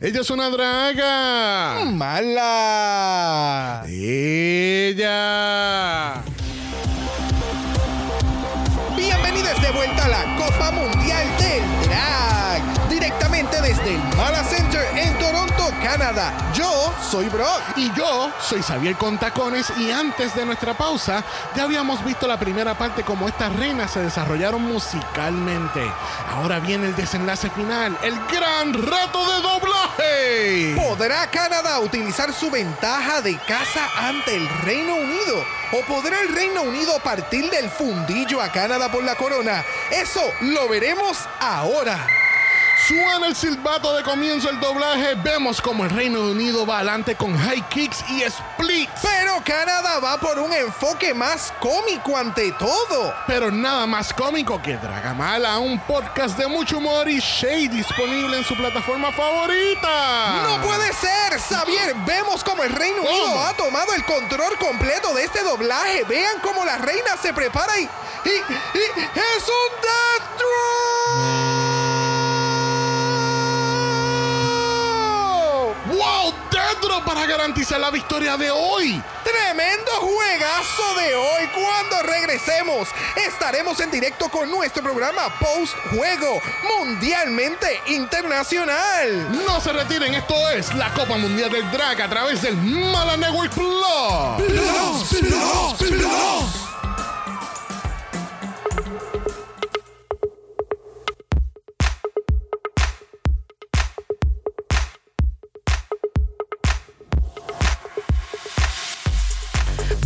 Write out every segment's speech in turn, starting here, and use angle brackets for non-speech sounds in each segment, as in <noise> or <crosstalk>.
Ella es una draga. Mala. Ella. Bienvenidos de vuelta a la Copa Mundial del Drag. Directamente desde el Mala Center Canadá. Yo soy Brock. Y yo soy Xavier Contacones y antes de nuestra pausa ya habíamos visto la primera parte como estas reinas se desarrollaron musicalmente. Ahora viene el desenlace final, el gran reto de doblaje. ¿Podrá Canadá utilizar su ventaja de casa ante el Reino Unido? ¿O podrá el Reino Unido partir del fundillo a Canadá por la corona? Eso lo veremos ahora. Suena el silbato de comienzo del doblaje, vemos como el Reino Unido va adelante con high kicks y splits. Pero Canadá va por un enfoque más cómico ante todo. Pero nada más cómico que Dragamala, un podcast de mucho humor y shade disponible en su plataforma favorita. ¡No puede ser! Xavier, vemos como el Reino Unido ha tomado el control completo de este doblaje. Vean cómo la reina se prepara y... y, y ¡Es un Death Drop! ¡Wow! Dentro para garantizar la victoria de hoy. Tremendo juegazo de hoy. Cuando regresemos, estaremos en directo con nuestro programa Post Juego Mundialmente Internacional. No se retiren, esto es la Copa Mundial del Drag a través del Mala Network Plus. Plus, plus, plus.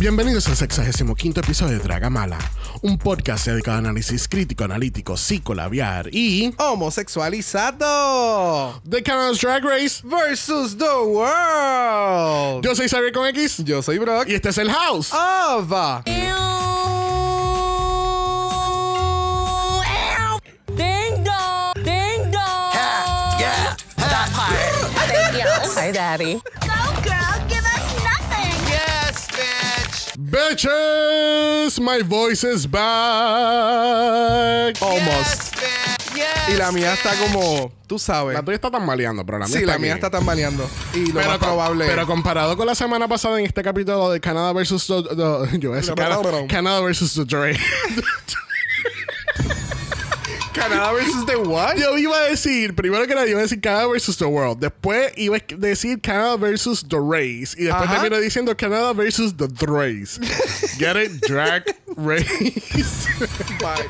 Bienvenidos al 65 episodio de Dragamala, un podcast dedicado a análisis crítico, analítico, psicolabiar y Homosexualizado de Canada's Drag Race. versus the world. Yo soy Xavier con X Yo soy Brock. y este es el House. Ava. Ding dong! Ding dong! Yeah, that part. Thank you. Hi, Daddy. <laughs> Bitches, my voice is back. Almost. Yes. Yes. Y la mía está como, tú sabes. La tuya está tambaleando, pero la mía Sí, está la mía bien. está tambaleando. Y lo pero, más com- probable. pero comparado con la semana pasada en este capítulo de Canadá versus the, <laughs> the- yo voy a decir Canadá, Canadá versus the <laughs> Drake. Canadá versus the what? yo iba a decir, primero que nada, yo iba a decir Canadá versus the world. Después iba a decir Canadá versus the race. Y después Ajá. termino diciendo Canadá versus the race. Get it? Drag race. Bye.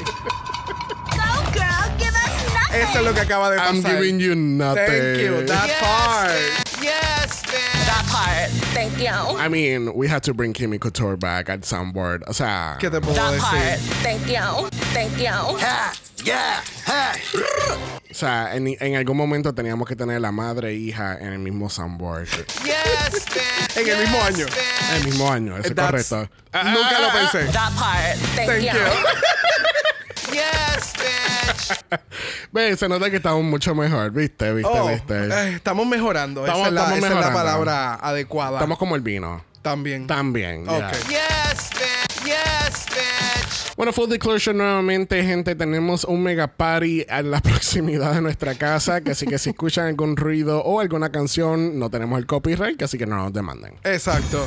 Go, girl, give us nothing. Eso es lo que acaba de pasar. I'm giving you nothing. Thank you. That Yes, part. bitch. Yes, bitch. That part. Thank you. I mean, we had to bring Kimmy Couture back at soundboard. O sea, ¿Qué te puedo That part. decir? You. Thank you. Ha, yeah, ha. o sea en, en algún momento teníamos que tener la madre e hija en el mismo soundboard. Yes, bitch. <laughs> En el mismo Yes, año. bitch. En el mismo año, eso es correcto. Nunca lo pensé. That part. Thank, Thank you. you. <laughs> Yes, bitch. <laughs> Ve, se nota que estamos mucho mejor, ¿viste? ¿Viste? Oh, ¿Viste? eh, estamos mejorando. Estamos- esa es la, estamos esa es la mejorando. palabra adecuada. Estamos como el vino. También. También. ya. Ok. Yes, bitch. Yes. Bueno, full disclosure nuevamente, gente. Tenemos un mega party en la <laughs> proximidad de nuestra casa. Que así que si escuchan algún ruido o alguna canción, no tenemos el copyright, que así que no nos demanden. Exacto.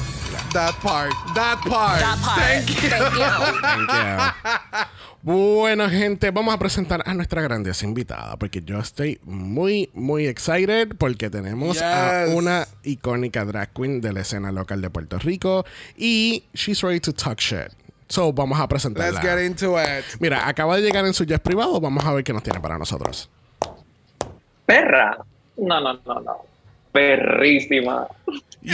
That part. That part. That part. Thank you. Thank you. Thank you. <laughs> Bueno, gente, vamos a presentar a nuestra grandiosa invitada porque yo estoy muy, muy excited porque tenemos a Yes. una icónica drag queen de la escena local de Puerto Rico y she's ready to talk shit. So, vamos a presentarla. Let's get into it. Mira, acaba de llegar en su jet privado. Vamos a ver qué nos tiene para nosotros. Perra. No, no, no, no. Perrísima. Y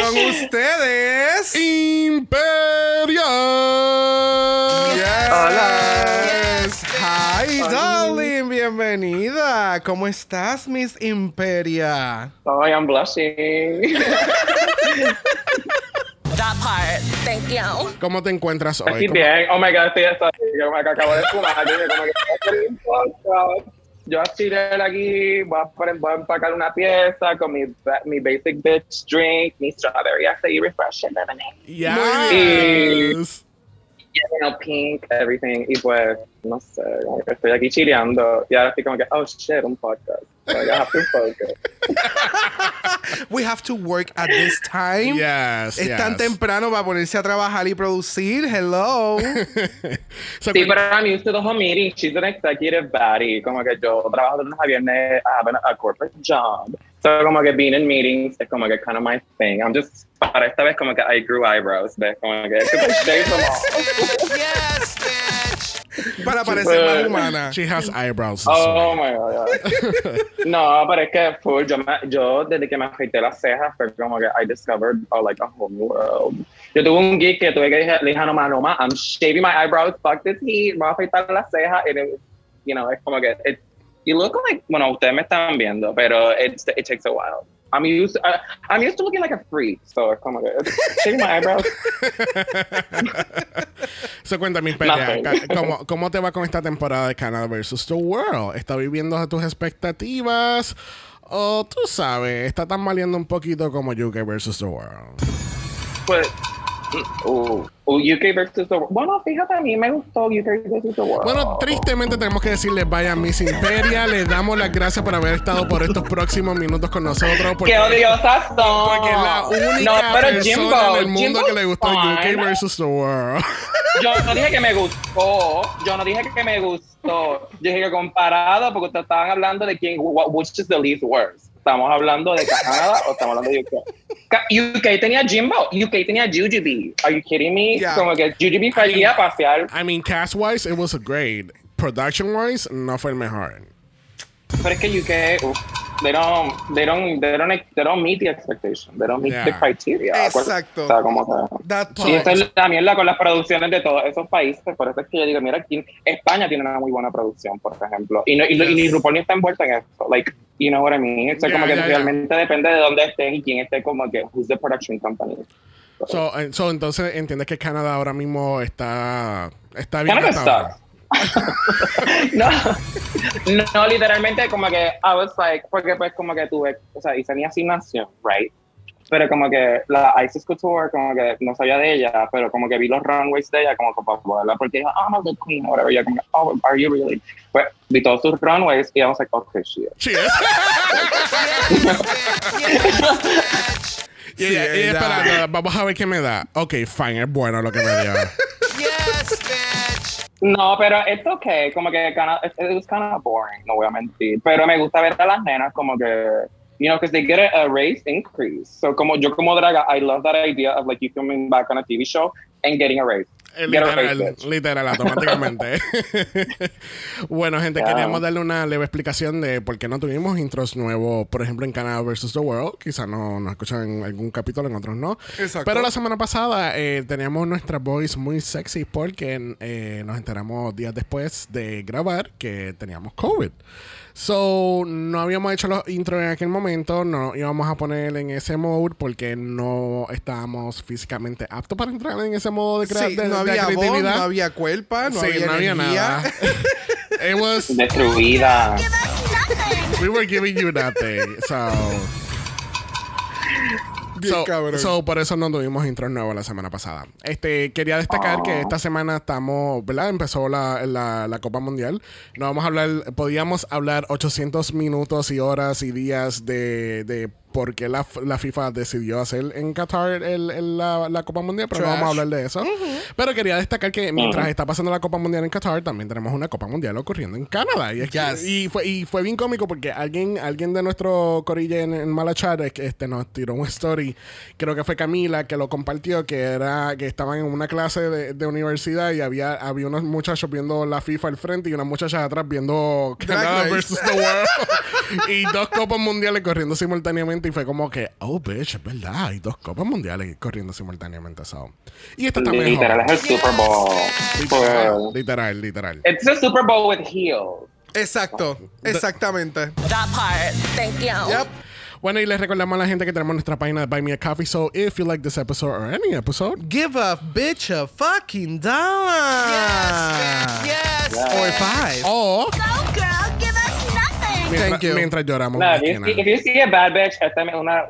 con ustedes. Imperia. Yes. Hola. Hi, darling. Bienvenida. ¿Cómo estás, Miss Imperia? Oh, I am blushing. That part. Thank you. ¿Cómo te encuentras hoy? Aquí ¿Cómo- bien. Oh my god, estoy hasta yo me acabo de fumar. Yo. Yo así de aquí voy a, poner- voy a empacar una pieza con mi, mi basic bitch drink, mi strawberry así refreshing lemonade. Yes. you know, pink, everything. Y pues, no sé, estoy aquí chileando. Y ahora estoy como que, oh shit, un podcast. Like, I have to focus. <laughs> We have to work at this time. Yes, Es tan yes. temprano para ponerse a trabajar y producir. <laughs> So, Sí, Hello. pero I'm used to the whole meeting. She's an executive baddie. Como que yo trabajo de lunes a viernes. I have a, a corporate job. So, como que being in meetings es como que kind of my thing. I'm just, para esta vez como que I grew eyebrows. ¿Ves? Como que, because <laughs> I shaved them all. Yes, bitch. para parecer más humana. she has eyebrows. Oh my god. yeah. <laughs> no, pero es que full, yo, me, yo desde que me afeité las cejas fue como que I discovered oh, like a whole new world. Yo tuve un geek que tuve que dije, le dije a Noma, Noma, I'm shaving my eyebrows, fuck this heat, me voy a afeitar las cejas, and it, you know, es como que, it, you look like, bueno, ustedes me están viendo, pero it's, it takes a while. I'm used, uh, I'm used to looking like a freak, so es como que, shaving my eyebrows. <laughs> So, cuéntame, Imperia, ¿cómo, ¿cómo te va con esta temporada de Canada versus the World? ¿Está viviendo a tus expectativas? O tú sabes, está tan valiendo un poquito como UK versus the World. Pues, uh, uh, UK versus the world. Bueno, fíjate, a mí me gustó UK versus the world. Bueno, tristemente tenemos que decirle vaya Miss Imperia. Le damos las gracias por haber estado por estos próximos minutos con nosotros. Porque, ¡Qué odiosas son! porque es la única no, pero persona Jimbo, en el mundo Jimbo's que le gustó UK fine. versus the World. <laughs> Yo no dije que me gustó. Yo no dije que me gustó. Yo dije que comparado, porque ustedes estaban hablando de quién, wh- which is the least worst. ¿Estamos hablando de Canadá o estamos hablando de UK? UK tenía Jimbo. UK tenía Jujubee. Are you kidding me? Yeah. Como que Jujubee fue allí a pasear. I mean, cast wise, it was great. Production wise, no fue el mejor. Pero es que UK, they don't, they don't, they don't, they don't meet the expectation. They don't meet Yeah. the criteria. Exacto. O sea, como que... Y esa es la mierda con las producciones de todos esos países. Por eso es que yo digo, mira, aquí España tiene una muy buena producción, por ejemplo. Y, no, y, lo- y ni RuPaul ni está envuelta en eso. Like, you know what I mean? O sea, Yeah, como que yeah, yeah. realmente depende de dónde estés y quién esté, como que, who's the production company. So, eh, so, entonces entiendes que Canadá ahora mismo está, está bien. Ahora. sucks. <laughs> no, no, literalmente como que I was like, porque pues como que tuve, o sea, hice mi asignación, right? Pero como que la Isis Couture, como que no sabía de ella, pero como que vi los runways de ella, como que para poderla, porque dijo, oh, I'm the queen, whatever, y yo como, oh, are you really? Pues vi todos sus runways y I was like, okay, shit. Sí, es. <laughs> Y Sí, ella- ella esperando, vamos a ver qué me da. Ok, fine, es bueno lo que me dio. <laughs> Yes, bitch. No, pero it's okay, como que kind it, it was kind of boring, no voy a mentir. Pero me gusta ver a las nenas como que, you know, because they get a, a race increase. So como yo como draga, I love that idea of like you coming back on a TV show and getting a raise. Eh, Literal, literal, automáticamente. <laughs> <laughs> bueno, gente, Yeah. queríamos darle una leve explicación de por qué no tuvimos intros nuevos, por ejemplo, en Canada vs. The World. Quizás no nos escuchan en algún capítulo, en otros no. Exacto. Pero la semana pasada eh, teníamos nuestra voice muy sexy porque eh, nos enteramos días después de grabar que teníamos COVID. So, no habíamos hecho los intros en aquel momento, no íbamos a poner en ese mode porque no estábamos físicamente aptos para entrar en ese modo de, crea- Sí, de, no de había voz, no había cuerpa, no sí, había no había nada. <laughs> It was, Destruida. We were giving you nothing. So, Bien So, por eso no tuvimos intros nuevos la semana pasada. Este, quería destacar que esta semana estamos, ¿verdad? Empezó la, la, la Copa Mundial. No vamos a hablar, podíamos hablar 800 minutos y horas y días de, de por qué la, la FIFA decidió hacer en Qatar el, el- la, la Copa Mundial, pero no vamos a hablar de eso. Pero quería destacar que mientras está pasando la Copa Mundial en Qatar, también tenemos una Copa Mundial ocurriendo en Canadá. Y, es que- Yes. y fue, y fue bien cómico porque alguien, alguien de nuestro corille en, en que, este, nos tiró un story, creo que fue Camila, que lo compartió, que era que estaban en una clase de, de universidad y había, había unos muchachos viendo la FIFA al frente y unas muchachas atrás viendo Canadá versus the World. <laughs> y dos copas mundiales corriendo simultáneamente y fue como que, oh, bitch, es verdad, hay dos copas mundiales corriendo simultáneamente. so. Y esta está Literal, mejor. es el Super Bowl. Literal, Pues, literal, literal. It's a Super Bowl with heels. Exacto, exactamente. That part. Thank you. Yep. Bueno, y les recordamos a la gente que tenemos nuestra página de Buy Me a Coffee. So, if you like this episode or any episode, Give a bitch a fucking dollar. Yes. Or five. o Go, girl. Mientras, Thank you. mientras lloramos. No, if if you see a bad bitch, esta es una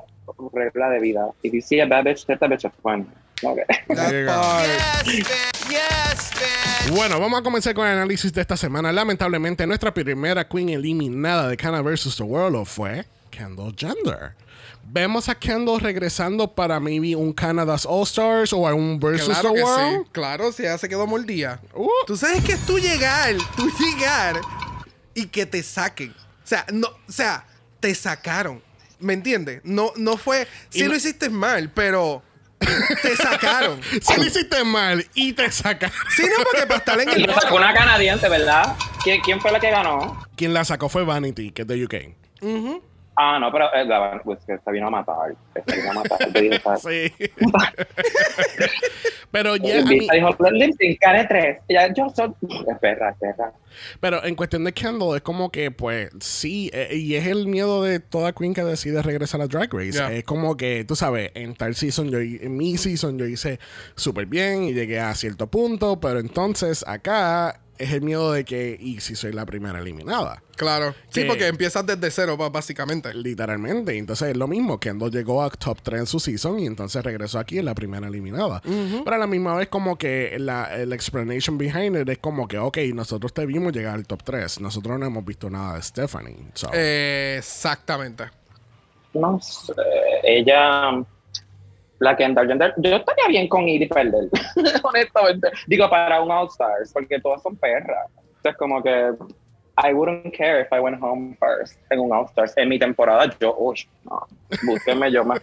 regla de vida. If you see a bad bitch, esta bitch es fun. Okay. Yes. Yes. Bueno, vamos a comenzar con el análisis de esta semana. Lamentablemente, nuestra primera queen eliminada de Canada vs. The World fue Kendall Gender. Vemos a Kendall regresando para maybe un Canada's All Stars o a un Versus Claro the que World. sí. Claro, si ya se quedó mordida. Uh. Tú sabes que es tú llegar, tú llegar y que te saquen. O sea, no, o sea, te sacaron. ¿Me entiendes? No, no fue. Sí lo hiciste mal, pero te sacaron. <laughs> Si lo hiciste mal y te saca. Sí, no, porque para estar en Y el lo sacó una canadiense, ¿verdad? ¿Quién, quién fue la que ganó? Quien la sacó fue Vanity, que es de UK. Ah, no, pero eh, pues, que esta vino a matar. Esta vino a matar. Te dije, ¿sabes? Sí. <laughs> pero ya mí- dijo, tres. Ya, yo soy... Es perra, es perra. Pero en cuestión de Kendall, es como que, pues, sí, eh, y es el miedo de toda queen que decide regresar a Drag Race. Yeah. Es como que, tú sabes, en tal season, yo, en mi season, yo hice súper bien y llegué a cierto punto, pero entonces acá es el miedo de que, y si soy la primera eliminada. Claro. Sí, Que- porque empiezas desde cero, básicamente. Literalmente. Entonces es lo mismo. Kendall llegó a top 3 en su season y entonces regresó aquí en la primera eliminada. Pero a la misma vez, como que la, el explanation behind it es como que, ok, nosotros te vimos llegar al top 3. Nosotros no hemos visto nada de Stephanie. So, Eh, exactamente. No sé. Ella... La Kendall Jenner, yo estaría bien con ir y perder, <laughs> honestamente. Digo, para un All Stars, porque todas son perras. Entonces, como que I wouldn't care if I went home first en un All Stars. En mi temporada, yo, uy, no, búsquenme, yo me,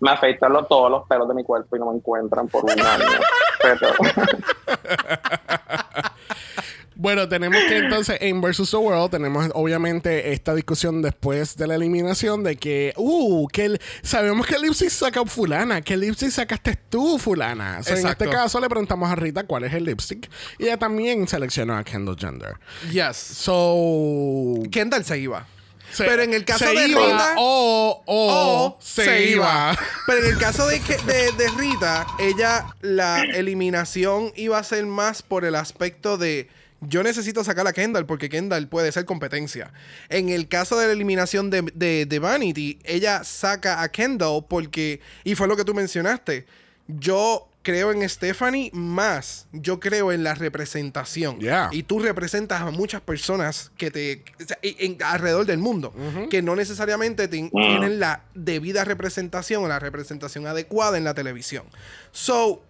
me afeito los- todos los pelos de mi cuerpo y no me encuentran por un año. Pero, <laughs> Bueno, tenemos que entonces en Versus the World tenemos obviamente esta discusión después de la eliminación de que, uh, que el- sabemos que Lipsy saca fulana, que Lipsy sacaste tú fulana. So, en este caso le preguntamos a Rita cuál es el lipstick y ella también seleccionó a Kendall Gender. Yes. So, Kendall se iba. se- Pero en el caso de iba Rita- o, o, o se, iba. Pero en el caso de, de, de Rita, ella, la eliminación iba a ser más por el aspecto de yo necesito sacar a Kendall porque Kendall puede ser competencia. En el caso de la eliminación de, de, de Vanity, ella saca a Kendall porque, y fue lo que tú mencionaste, yo creo en Stephanie más, yo creo en la representación. Yeah. Y tú representas a muchas personas que te o sea, en- en- alrededor del mundo que no necesariamente te- tienen la debida representación o la representación adecuada en la televisión. So,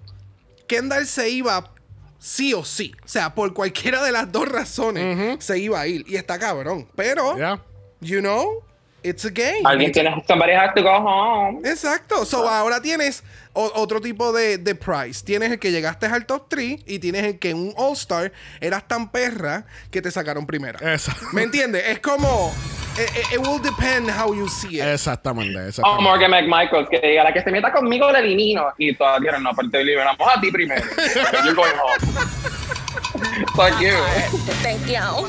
Kendall se iba sí o sí. O sea, por cualquiera de las dos razones se iba a ir. Y está cabrón. Pero, Yeah. you know, it's a game. alguien tiene, somebody has to go home. Exacto. So ahora tienes o- otro tipo de, de price. Tienes el que llegaste al top 3 y tienes el que en un All-Star eras tan perra que te sacaron primera. Esa- ¿Me entiendes? Es como. It, it- will depend how you see it. Exactamente, O exactamente. Morgan McMichaels, que diga, la que se meta conmigo la elimino. Y todas dijeron, no, pero te eliminamos a ti primero. <laughs> You're going home. Fuck you. Thank you.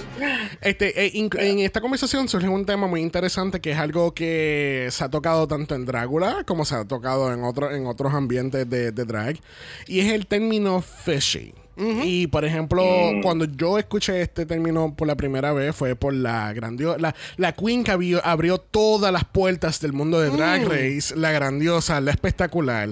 Este, eh, in- en esta conversación surge un tema muy interesante que es algo que se ha tocado tanto en Drácula como se ha tocado en, otro, en otros ambientes de, de drag. Y es el término fishy. Y por ejemplo, cuando yo escuché este término por la primera vez fue por la grandiosa, la, la queen que abrió, abrió todas las puertas del mundo de Drag Race, la grandiosa, la espectacular,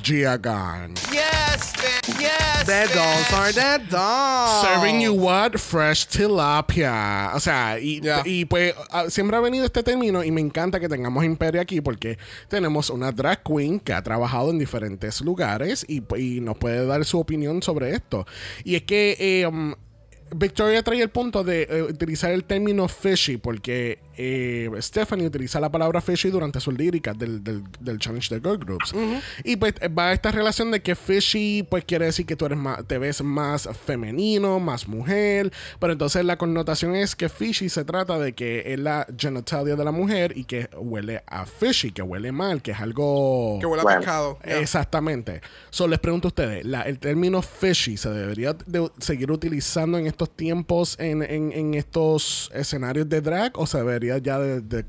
Gia Gunn. Yes. Yes, Dead bitch. dolls are dead dolls. Serving you what? Fresh tilapia. O sea, y, Yeah. y pues ah, siempre ha venido este término y me encanta que tengamos Imperio aquí porque tenemos una drag queen que ha trabajado en diferentes lugares y, y nos puede dar su opinión sobre esto. Y es que eh, um, Victoria trae el punto de eh, utilizar el término fishy porque eh, Stephanie utiliza la palabra fishy durante sus líricas del, del, del challenge de girl groups. Y pues eh, va esta relación de que fishy pues quiere decir que tú eres más, te ves más femenino, más mujer, pero entonces la connotación es que fishy se trata de que es la genitalia de la mujer y que huele a fishy, que huele mal, que es algo... Que huele a Bueno. pescado. Yeah. Exactamente. So, les pregunto a ustedes, la- ¿el término fishy se debería de seguir utilizando en estos tiempos, en, en- en estos escenarios de drag, o se debería ya de, de-?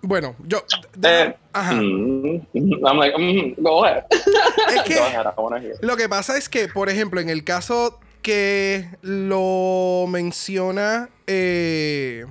Bueno, yo. de- Eh, ajá. mm, I'm like, mm, go ahead. <laughs> Es que- Go ahead, I wanna hear. Lo que pasa es que, por ejemplo, en el caso que lo menciona. eh,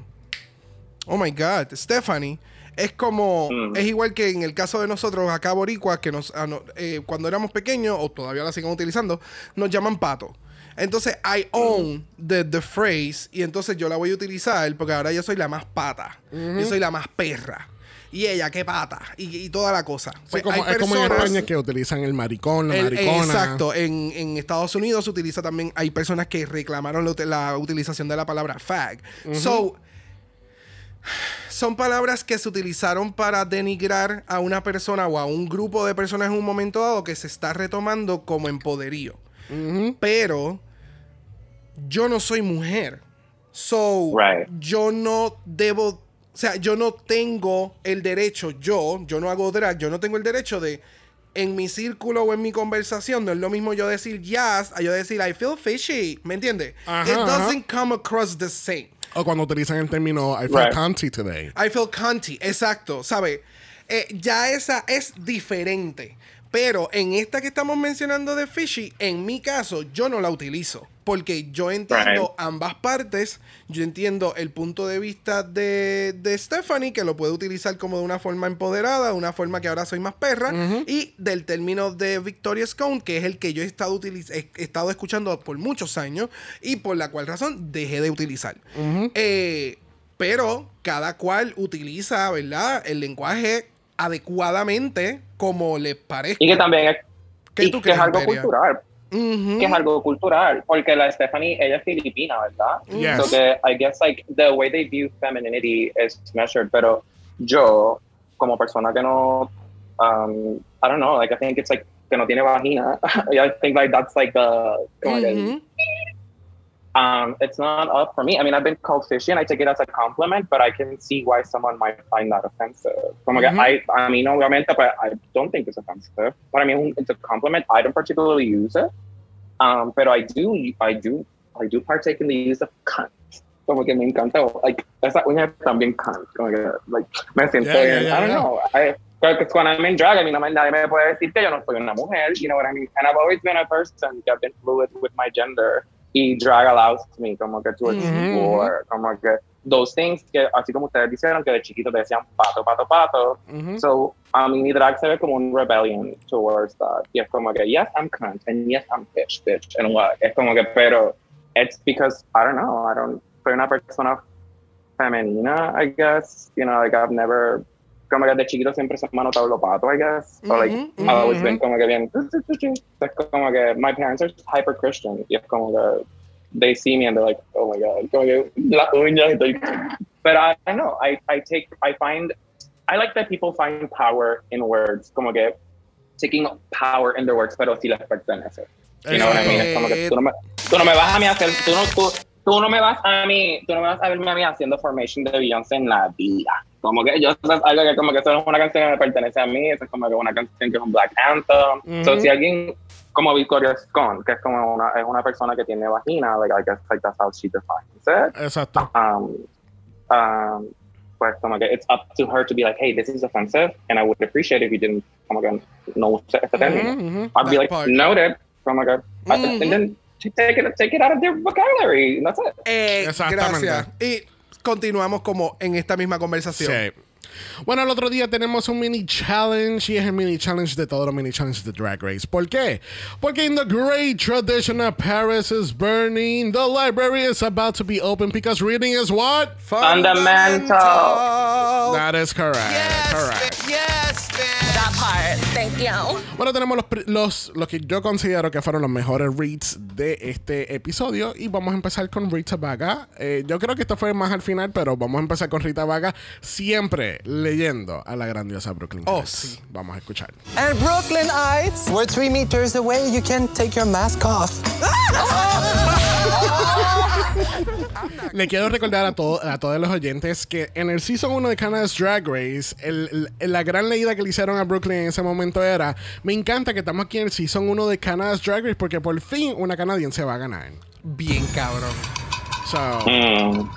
oh my God, Stephanie. Es como, Mm. es igual que en el caso de nosotros acá boricuas, que nos, ah, no, eh, cuando éramos pequeños, o todavía la siguen utilizando, nos llaman pato. Entonces, I own the, the phrase, y entonces yo la voy a utilizar porque ahora yo soy la más pata. Yo soy la más perra. Y ella, qué pata. Y, y toda la cosa. Sí, Pues como, hay es como en personas- España que utilizan el maricón, la el- maricona. exacto. En, en Estados Unidos se utiliza también. Hay personas que reclamaron la utilización de la palabra fag. So. Son palabras que se utilizaron para denigrar a una persona o a un grupo de personas en un momento dado que se está retomando como empoderío. Pero yo no soy mujer. So, Right. yo no debo, o sea, yo no tengo el derecho, yo, yo no hago drag, yo no tengo el derecho de, en mi círculo o en mi conversación, no es lo mismo yo decir yes a yo decir I feel fishy, ¿me entiendes? It ajá. doesn't come across the same. O cuando utilizan el término I felt Right. cunty today. I feel cunty, exacto, ¿sabe? Eh, ya esa es diferente. Pero en esta que estamos mencionando de fishy, en mi caso, yo no la utilizo. Porque yo entiendo Right. ambas partes. Yo entiendo el punto de vista de, de Stephanie, que lo puede utilizar como de una forma empoderada, de una forma que ahora soy más perra. Y del término de Victoria Scone, que es el que yo he estado, utiliz- he he estado escuchando por muchos años y por la cual razón dejé de utilizar. Eh, pero cada cual utiliza, ¿verdad? El lenguaje adecuadamente como le parezca. Y que también es, ¿Qué y que es algo Imperia? cultural. Ujú. Que es algo cultural. Porque la Stephanie, ella es filipina, ¿verdad? Yes. So que I guess like the way they view femininity is measured. Pero yo, como persona que no, um, I don't know, like I think it's like que no tiene vagina. <laughs> I think like that's like the, como Ujú. Um, it's not up for me. I mean, I've been called fishy and I take it as a compliment, but I can see why someone might find that offensive. Como que I, I mean, obviamente, but I don't think it's offensive. But I mean, it's a compliment. I don't particularly use it. Um, but I do, I do, I do partake in the use of cunt. Como que me encanta, like, esa uña también cunt. Como que, like, me siento Yeah, yeah, yeah, I don't know. I, because when I'm in drag, I mean, nadie me puede decir que yo no soy una mujer, you know what I mean? And I've always been a person I've been fluid with my gender. Y drag allows me como que to explore, como que those things que, así como ustedes dijeron, que de chiquito te decían pato, pato, pato. Ujú. So, a mí mi drag se ve como un rebellion towards that. Y es como que, yes, I'm cunt, and yes, I'm bitch, bitch, and what? Es como que, pero, it's because, I don't know, I don't, soy una persona femenina, I guess. You know, like, I've never, como que de chiquito siempre se me ha notado lo pato, I guess. Or like, Ujú, I've always been como que bien, es como que, my parents are hyper Christian. Y es como que, they see me and they're like, oh my God, como que, la uña, But I, I know, I, I take, I find, I like that people find power in words, como que, taking power in their words, pero si les pertenece. You know what I mean? Es como que tú no me, tú no me vas a mí hacer, tú no, tú, tú no me vas a mí, tú no me vas a verme a mí haciendo Formation de Beyoncé en la vida. Como que yo, eso es algo que como que eso no es una canción que me pertenece a mí, eso es como que una canción que es un Black Anthem. So si alguien como Victoria Scone, que es como una, es una persona que tiene vagina, like, I guess like that's how she defines it. Exacto. Um, um, pues como que it's up to her to be like, hey, this is offensive, and I would appreciate if you didn't como que no use este término. I'd be That like, part. noted. Como que, Mhm. and then take it, take it out of their vocabulary. That's it. Eh, Exactamente. gracias. Y continuamos como en esta misma conversación. Sí. Bueno, el otro día tenemos un mini challenge y es el mini challenge de todos los mini challenges de Drag Race. ¿Por qué? Porque in the great tradition of Paris is burning, the library is about to be open because reading is what? Fundamental. That is correct. Yes, correct. Yes. That part. Thank you. Bueno, tenemos los, los, los que yo considero que fueron los mejores reads de este episodio. Y vamos a empezar con Rita Vaga. Eh, yo creo que esto fue más al final, pero vamos a empezar con Rita Vaga, siempre leyendo a la grandiosa Brooklyn. Oh, Heights. sí. Vamos a escuchar. And Brooklynites, we're three meters away. You can take your mask off. <laughs> Le quiero recordar a, todo- a todos los oyentes que en el Season 1 de Canada's Drag Race, el- el- la gran leída que le hicieron a Brooklyn en ese momento era: Me encanta que estamos aquí en el Season 1 de Canada's Drag Race porque por fin una canadiense va a ganar. Bien cabrón. So, Mm.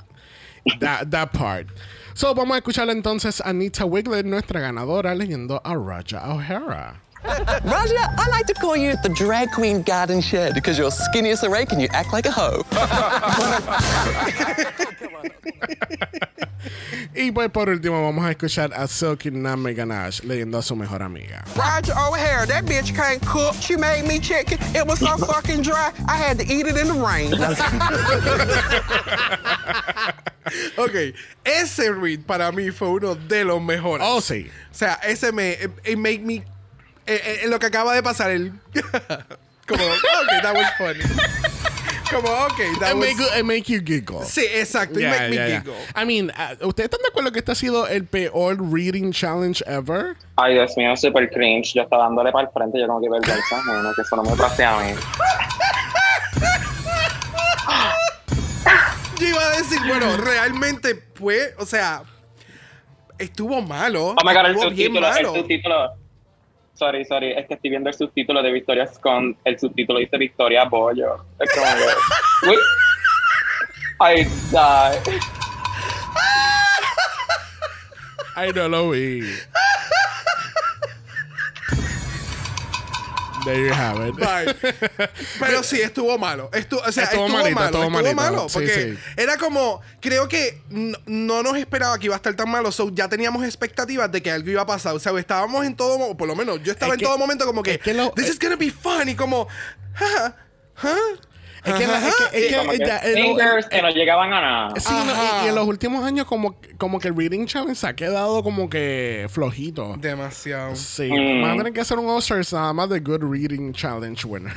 that, that part. So, vamos a escuchar entonces a Anita Wiglet, nuestra ganadora, leyendo a Raja O'Hara. <laughs> Raja, I like to call you the drag queen garden shed because you're skinny as a rake and you act like a hoe. <laughs> Y pues por último vamos a escuchar a Silky Name Ganache leyendo a su mejor amiga. Roger O'Hara, that bitch can't cook. She made me chicken. It was so fucking dry. I had to eat it in the rain. <laughs> Ok, ese read para mí fue uno de los mejores. Oh, sí. O sea, ese me. It made me. Eh, eh, lo que acaba de pasar, el. <laughs> como, ok, that was funny. Como, ok, that It was. make, it make you giggle. Sí, exacto. It Yeah, make me yeah, yeah. giggle. I mean, uh, ¿ustedes están de acuerdo que este ha sido el peor reading challenge ever? Ay, Dios mío, super cringe. Yo estaba dándole para el frente, yo como que vergüenza, ajena, que eso no me pase a mí. Yo iba a decir, bueno, realmente fue, o sea, estuvo malo. Oh my god, el estuvo bien subtítulo, el malo. subtítulo. Sorry, sorry, es que estoy viendo el subtítulo de Victoria Scone. El subtítulo dice Victoria Bollo. Es como. I die. <laughs> Ay, no lo vi. There you have it. Bye. <laughs> Pero sí, estuvo malo. Estuvo, o sea, Estuvo estuvo, malito, malo. estuvo malito. malo. Sí, Porque sí. era como, creo que no, no nos esperaba que iba a estar tan malo. So, ya teníamos expectativas de que algo iba a pasar. O sea, estábamos en todo, mo- por lo menos yo estaba Es en que- todo momento como que, es que lo- this is gonna be fun. Y como, ja, Es que, la- es que, es Sí, que como que ya- el- fingers el- que no llegaban a nada. Sí, no, y, y en los últimos años como, como que el reading challenge se ha quedado como que flojito. demasiado. Sí, Mm. van a tener que hacer un All-Stars nada más de Good Reading Challenge winners.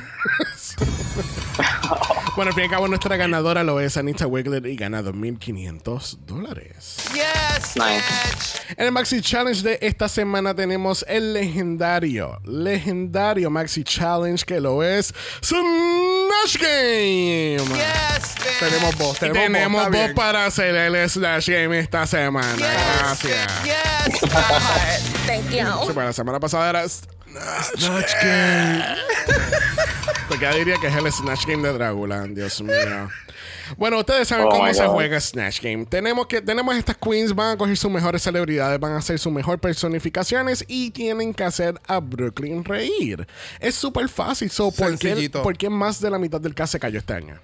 <laughs> bueno, al fin y al cabo nuestra ganadora lo es Anita Wiglet y gana 2.500 dólares. Yes, Nice. bitch. En el Maxi Challenge de esta semana tenemos el legendario, legendario Maxi Challenge que lo es Snatch Game. Yes, bitch. Tenemos voz, tenemos, tenemos voz, para hacer el Snatch Game esta semana. Yes, Gracias. <laughs> bitch. Yes. Thank Sí, you. bueno, la semana pasada era Snatch Game. Porque ya diría que es el Snatch Game de Dragula, Dios mío. Bueno, ustedes saben Oh cómo se juega Snatch Game. Tenemos que tenemos estas queens, van a coger sus mejores celebridades, van a hacer sus mejores personificaciones y tienen que hacer a Brooklyn reír. Es súper fácil. So, ¿por, qué, por qué más de la mitad del cast se cayó este año?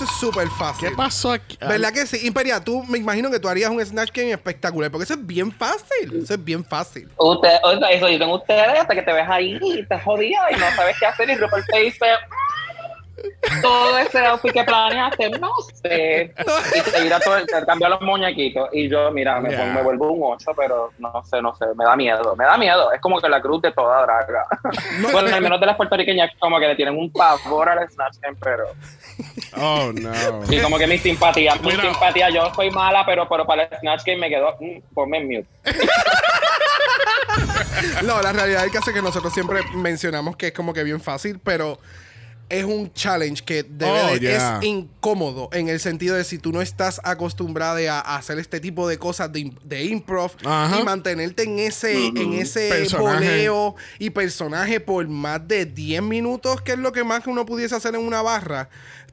Eso es súper fácil. ¿Qué pasó aquí? ¿Verdad que sí? Imperia, tú me imagino que tú harías un Snatch Game espectacular, porque eso es bien fácil. Eso es bien fácil. Usted, o sea, eso dicen ustedes hasta que te ves ahí y te jodida y no sabes qué hacer y Rupert te dice todo ese outfit que planeaste, no sé. Y te, mira todo, te cambia los muñequitos y yo, mira, me, Yeah. me vuelvo un 8, pero no sé, no sé, me da miedo, me da miedo. Es como que la cruz de toda draga. bueno, al menos de las puertorriqueñas como que le tienen un pavor al Snatch Game, pero... Oh, no. Y como que mi simpatía, mi Mira. simpatía, yo soy mala, pero, pero para el Snatch Game me quedó, mm, ponme en mute. <laughs> No, la realidad es que hace que nosotros siempre mencionamos que es como que bien fácil, pero es un challenge que debe Oh, de- yeah. es incómodo en el sentido de si tú no estás acostumbrada a, hacer este tipo de cosas de, de improv y mantenerte en ese en ese y personaje por más de 10 minutos, que es lo que más que uno pudiese hacer en una barra.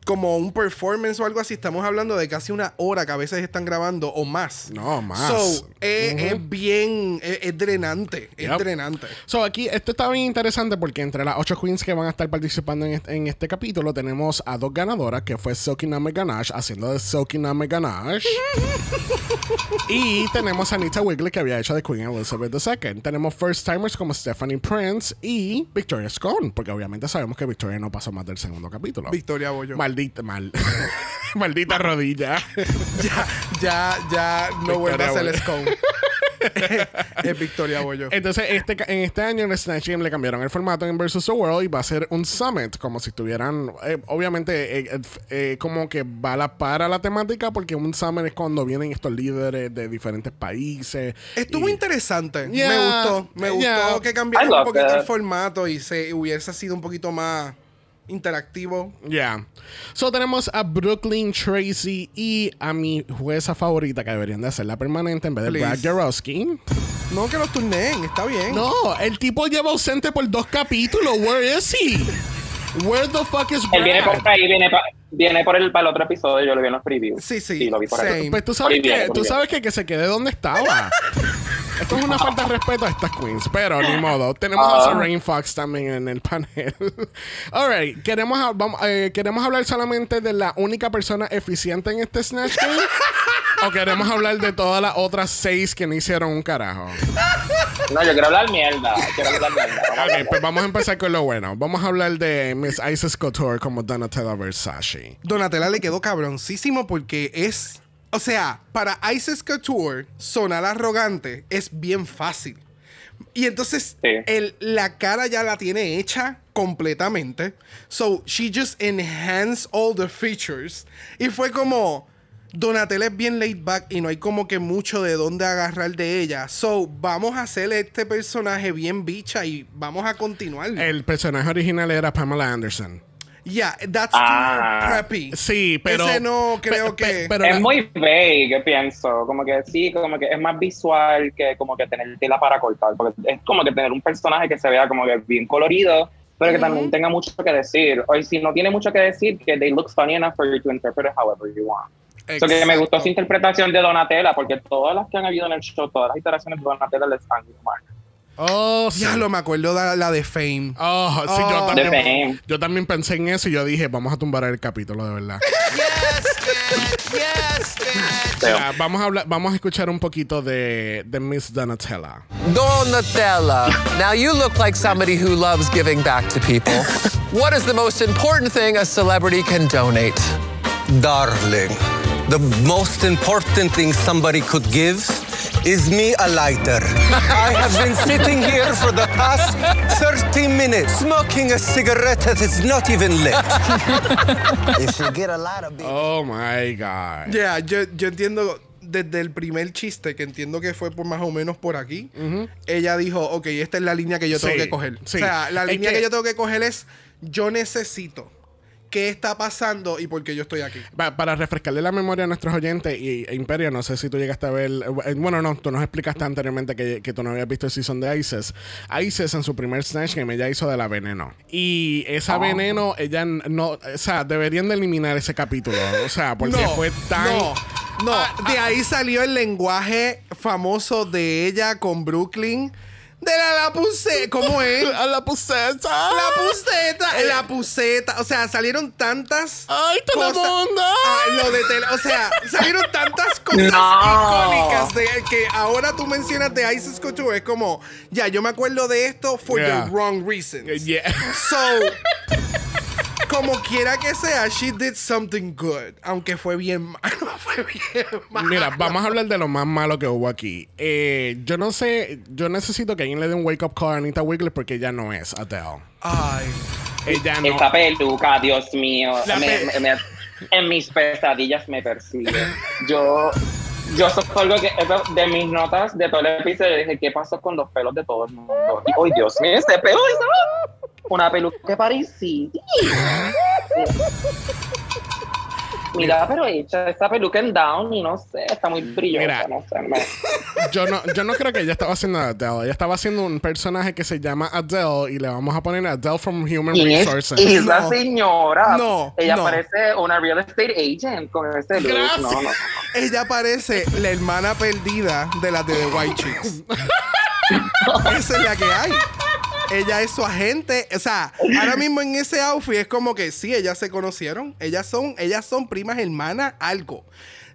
Como un performance o algo así, estamos hablando de casi una hora que a veces están grabando o más. No, más. So, es, es bien, es, es drenante, es drenante. So, aquí, esto está bien interesante porque entre las ocho queens que van a estar participando en este, en este capítulo, tenemos a dos ganadoras, que fue Silky Name Ganache, haciendo de Silky Name Ganache. <laughs> y tenemos a Anita Wigley, que había hecho de Queen Elizabeth II. Tenemos first timers como Stephanie Prince y Victoria Scone, porque obviamente sabemos que Victoria no pasó más del segundo capítulo. Victoria Bollo. Maldita, mal. <laughs> Maldita rodilla. Ya, ya, ya no vuelve a Bollo. Scone. <laughs> es Victoria Bollo. Entonces, este, en este año en el Snatch Game le cambiaron el formato en Versus the World y va a ser un summit, como si estuvieran, eh, obviamente, eh, eh, eh, como que va a la para la temática, porque un summit es cuando vienen estos líderes de diferentes países. Estuvo y- interesante. Yeah, me gustó. Me gustó que cambiaran I un poquito that. el formato y se hubiese sido un poquito más interactivo. Yeah. So tenemos a Brooklyn Tracy y a mi jueza favorita, que deberían de hacerla permanente en vez de Please. Brad Jarowski. No que los turneen, está bien. No, el tipo lleva ausente por dos capítulos. Where is he? Where the fuck is Él viene Brad? por ahí, viene, pa- viene por el, para el otro episodio, yo lo vi en los previews. Sí, sí, Sí, lo vi por ahí. Pues tú sabes que, tú sabes que, que se quede donde estaba. <laughs> Esto es una falta de respeto a estas queens, pero ni modo. Tenemos a Ah. Serene Fox también en el panel. <laughs> Alright, queremos, vamos, eh, queremos hablar solamente de la única persona eficiente en este Snatch Game. <laughs> o queremos hablar de todas las otras seis que no hicieron un carajo? No, yo quiero hablar mierda. Quiero hablar mierda. Vamos <laughs> a Ok, hablar. pues vamos a empezar con lo bueno. Vamos a hablar de Miss Isis Couture como Donatella Versace. Donatella le quedó cabroncísimo porque es. O sea, para Isis Couture, sonar arrogante es bien fácil. Y entonces, Sí. el- la cara ya la tiene hecha completamente. So, she just enhanced all the features. Y fue como. Donatella es bien laid back y no hay como que mucho de dónde agarrar de ella. So, vamos a hacerle este personaje bien bicha y vamos a continuar. El personaje original era Pamela Anderson. Yeah, that's Ah. too preppy. Sí, pero. Ese no creo pe- pe- que- pero es la- muy vague, pienso. Como que sí, como que es más visual que como que tener tela para cortar. Porque es como que tener un personaje que se vea como que bien colorido, pero que también tenga mucho que decir. O si no tiene mucho que decir, que they look funny enough for you to interpret it however you want. So que me gustó su interpretación de Donatella, porque todas las que han habido en el show, todas las iteraciones de Donatella les han ido mal. Oh, sí. Ya lo me acuerdo de la de Fame. Oh, sí, yo Oh. también. De Fame. Yo también pensé en eso y yo dije, vamos a tumbar el capítulo, de verdad. Yes, bitch. Yes. Ya, vamos a hablar, vamos a escuchar un poquito de, de Miss Donatella. Donatella. Now you look like somebody who loves giving back to people. what is the most important thing a celebrity can donate? Darling, the most important thing somebody could give is me a lighter. I have been sitting here for the past 30 minutes smoking a cigarette that is not even lit. if <laughs> you get a lot of Oh my God. Ya, yo, yo entiendo desde el primer chiste, que entiendo que fue por más o menos por aquí, ella dijo, ok, esta es la línea que yo tengo Sí, que coger. sí. O sea, la Es línea que- que... yo tengo que coger es, yo necesito qué está pasando y por qué yo estoy aquí. Pa- para refrescarle la memoria a nuestros oyentes y e Imperio, no sé si tú llegaste a ver, eh, bueno, no, tú nos explicaste anteriormente que, que tú no habías visto el season de Isis. Isis en su primer Snatch Game ella hizo de la veneno. Y esa veneno, ella no, o sea, deberían de eliminar ese capítulo, o sea, porque no, fue tan... no, no. Ah, de ahí salió el lenguaje famoso de ella con Brooklyn. De la, la puse, ¿cómo es? <laughs> La puseta. La puseta, la puseta. O sea, salieron tantas. ¡Ay, Telemundo! Ay, lo de tele. O sea, salieron tantas <laughs> cosas No. icónicas de que ahora tú mencionas de Isis Couture. Es como, ya, yo me acuerdo de esto for Yeah. the wrong reasons. Yeah. So, <laughs> como quiera que sea, she did something good. Aunque fue bien malo. <laughs> Fue bien malo. Mira, vamos a hablar de lo más malo que hubo aquí. Eh, yo no sé, yo necesito que alguien le dé un wake up call a Anita Wiggler porque ella no es Adele. Ay. Ella no. Esta peluca, Dios mío, La me- me- me- en mis pesadillas me persigue. Yo, yo sostengo que eso de mis notas de todo el episodio dije, ¿qué pasó con los pelos de todo el mundo? Y, ¡ay, Dios mío, ese pelo es una peluca que parecía. Mira, pero hecha esa peluca en down y no sé, está muy brillosa, Mira. no sé. me- Yo no, yo no creo que ella estaba haciendo a Adele. Ella estaba haciendo un personaje que se llama Adele y le vamos a poner Adele from Human ¿Quién es, Resources. es la No. señora? No, Ella no. parece una real estate agent con ese look. Gracias. No, no. Ella parece la hermana perdida de las de The White Chicks. <laughs> Esa es la que hay. Ella es su agente. O sea, ahora mismo en ese outfit es como que sí, ellas se conocieron. Ellas son, ellas son primas hermanas, algo.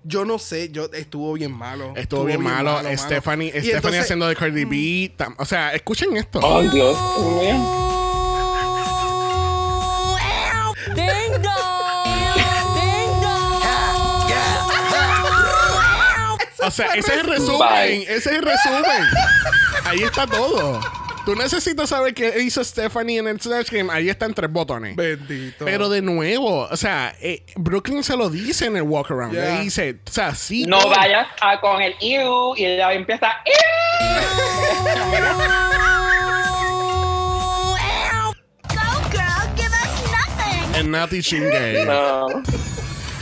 Yo no sé, yo estuvo bien malo. Estuvo bien, malo. Stephanie, Y Stephanie entonces- haciendo de Cardi B. tam- O sea, escuchen esto. Ay, Dios mío. Ding dong. Ding dong. O sea, ese es el resumen. Bye. Ese es el resumen. Ahí está todo. Tú necesitas saber qué hizo Stephanie en el Snatch Game. Ahí están tres botones. Bendito. Pero de nuevo, o sea, eh, Brooklyn se lo dice en el walk around. Yeah. Le dice, o sea, sí. No vayas a con el iu y ella empieza. En Natty Chingay. No.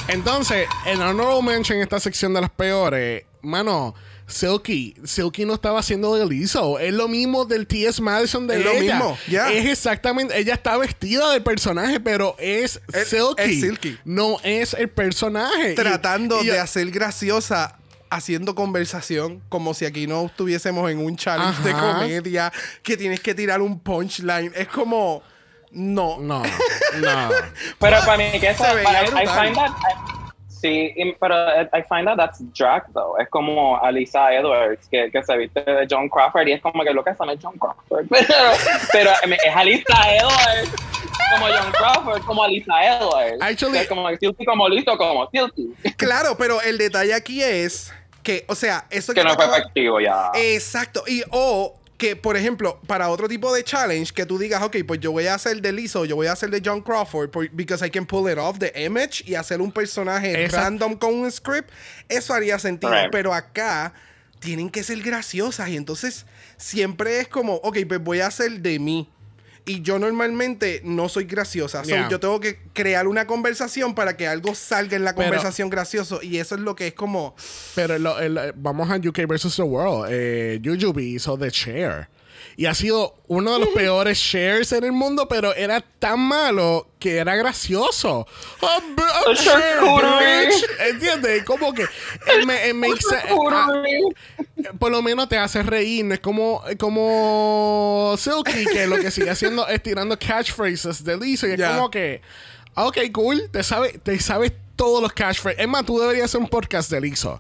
Entonces, en Honorable Mention, en esta sección de las peores, mano, Silky, Silky no estaba haciendo de Lizzo. Es lo mismo del T.S. Madison de Es lo ella. mismo, ya. Es exactamente, ella está vestida del personaje, pero es Es- Silky. es Silky. No es el personaje. Tratando y de hacer graciosa haciendo conversación como si aquí no estuviésemos en un challenge de comedia que tienes que tirar un punchline es como no No, <laughs> no. Pero para mí que eso, I brutal. find that, I- Sí, pero I I find that that's drag, though. Es como Alisa Edwards, que, que se viste de John Crawford, y es como que lo que son es John Crawford. <laughs> Pero, pero es Alisa Edwards, como John Crawford, como Alisa Edwards. Actually- es como Tilty, como listo, como Tilty. Claro, pero el detalle aquí es que, o sea, eso Que no te fue efectivo ya. Exacto. Y o que, por ejemplo, para otro tipo de challenge, que tú digas, ok, pues yo voy a hacer de Lizzo, yo voy a hacer de John Crawford, por- because I can pull it off the image y hacer un personaje Esa- random con un script, eso haría sentido. Right. Pero acá tienen que ser graciosas y entonces siempre es como, ok, pues voy a hacer de mí. Y yo normalmente no soy graciosa. So, yo tengo que crear una conversación para que algo salga en la Pero- conversación gracioso. Y eso es lo que es como. Pero lo- el- vamos a UK versus the World. Eh, hizo The Share. Y ha sido uno de los <laughs> peores shares en el mundo, pero era tan malo que era gracioso. A The share, bitch. ¿Entiendes? Como que it ma- it makes se- ah, por lo menos te hace reír. No es como, como Silky, que lo que sigue haciendo es tirando catchphrases de Lizzo. Y es como que, ah, ok, cool, te sabes te sabes todos los catchphrases. Es más, tú deberías hacer un podcast de Lizzo.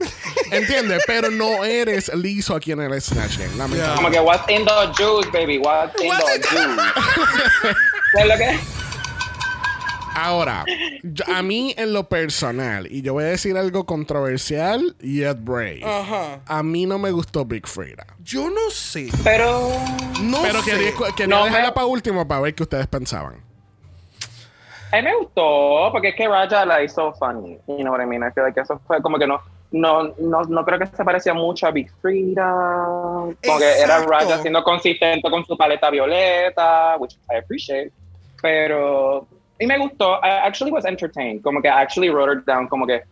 ¿Entiendes? Pero no eres Lizzo aquí en el Snatch Game. lamentablemente. Como que what's in the juice, baby, what's in What's the juice. <laughs> ¿Sabes lo que? Ahora, yo- a mí en lo personal, y yo voy a decir algo controversial, yet brave. Ajá. A mí no me gustó Big Frida. Yo no sé. Pero No Pero sé. quería, quería No, dejarla para último para ver qué ustedes pensaban. A mí me gustó, porque es que Raja la hizo funny. You know what I mean? I feel like eso fue como que no, no, no, no creo que se parecía mucho a Big Frida. Como que era. Raja siendo consistente con su paleta violeta, which I appreciate. Pero, y me gustó. I actually was entertained. Como que I actually wrote her down como que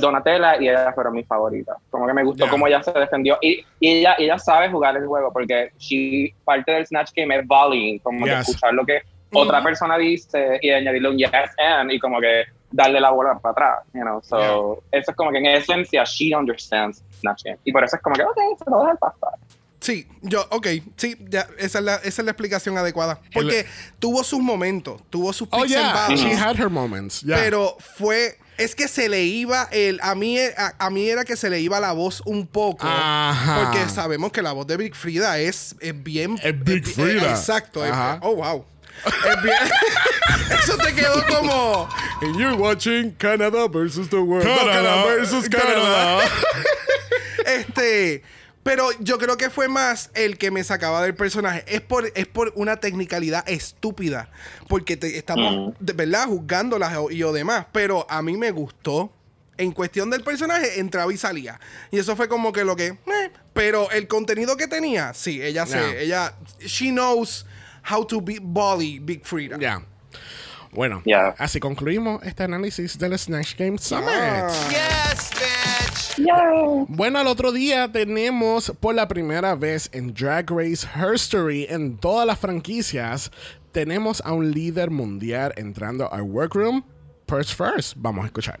Donatella y ella fueron mis favoritas. Como que me gustó Yeah. cómo ella se defendió. Y, y ella, ella sabe jugar el juego porque she, parte del Snatch Game es volleying, como que Yes. escuchar lo que otra persona dice y añadirle un yes and y como que darle la bola para atrás, you know. So, eso es como que en esencia she understands Game. Y por eso es como que, ok, se lo voy a dejar pasar. Sí, yo, ok, sí, ya, esa es la, esa es la explicación adecuada. Porque tuvo sus momentos, tuvo sus Oh, and yeah. valleys, She had her moments. Yeah. pero fue, es que se le iba el, a mí, a, a mí era que se le iba la voz un poco, Ajá. porque sabemos que la voz de Big Frida es, es bien, Es Big bi- Frida. exacto, es- Ajá. oh wow, es <laughs> bien, eso te quedó como, And you're watching Canada versus the world. Canadá versus Canadá. <laughs> Este, pero yo creo que fue más el que me sacaba del personaje. Es por, es por una tecnicalidad estúpida. Porque te, estamos, de verdad, juzgándolas y lo demás. Pero a mí me gustó. En cuestión del personaje, entraba y salía. Y eso fue como que lo que. eh, pero el contenido que tenía, sí, ella se. Ella. She knows how to be Bolly Big Frida. Ya. Bueno, Yeah. así concluimos este análisis del Snatch Game Summit. Yes, bitch. Bueno, al otro día tenemos por la primera vez en Drag Race History en todas las franquicias, tenemos a un líder mundial entrando al workroom. First first, vamos a escuchar.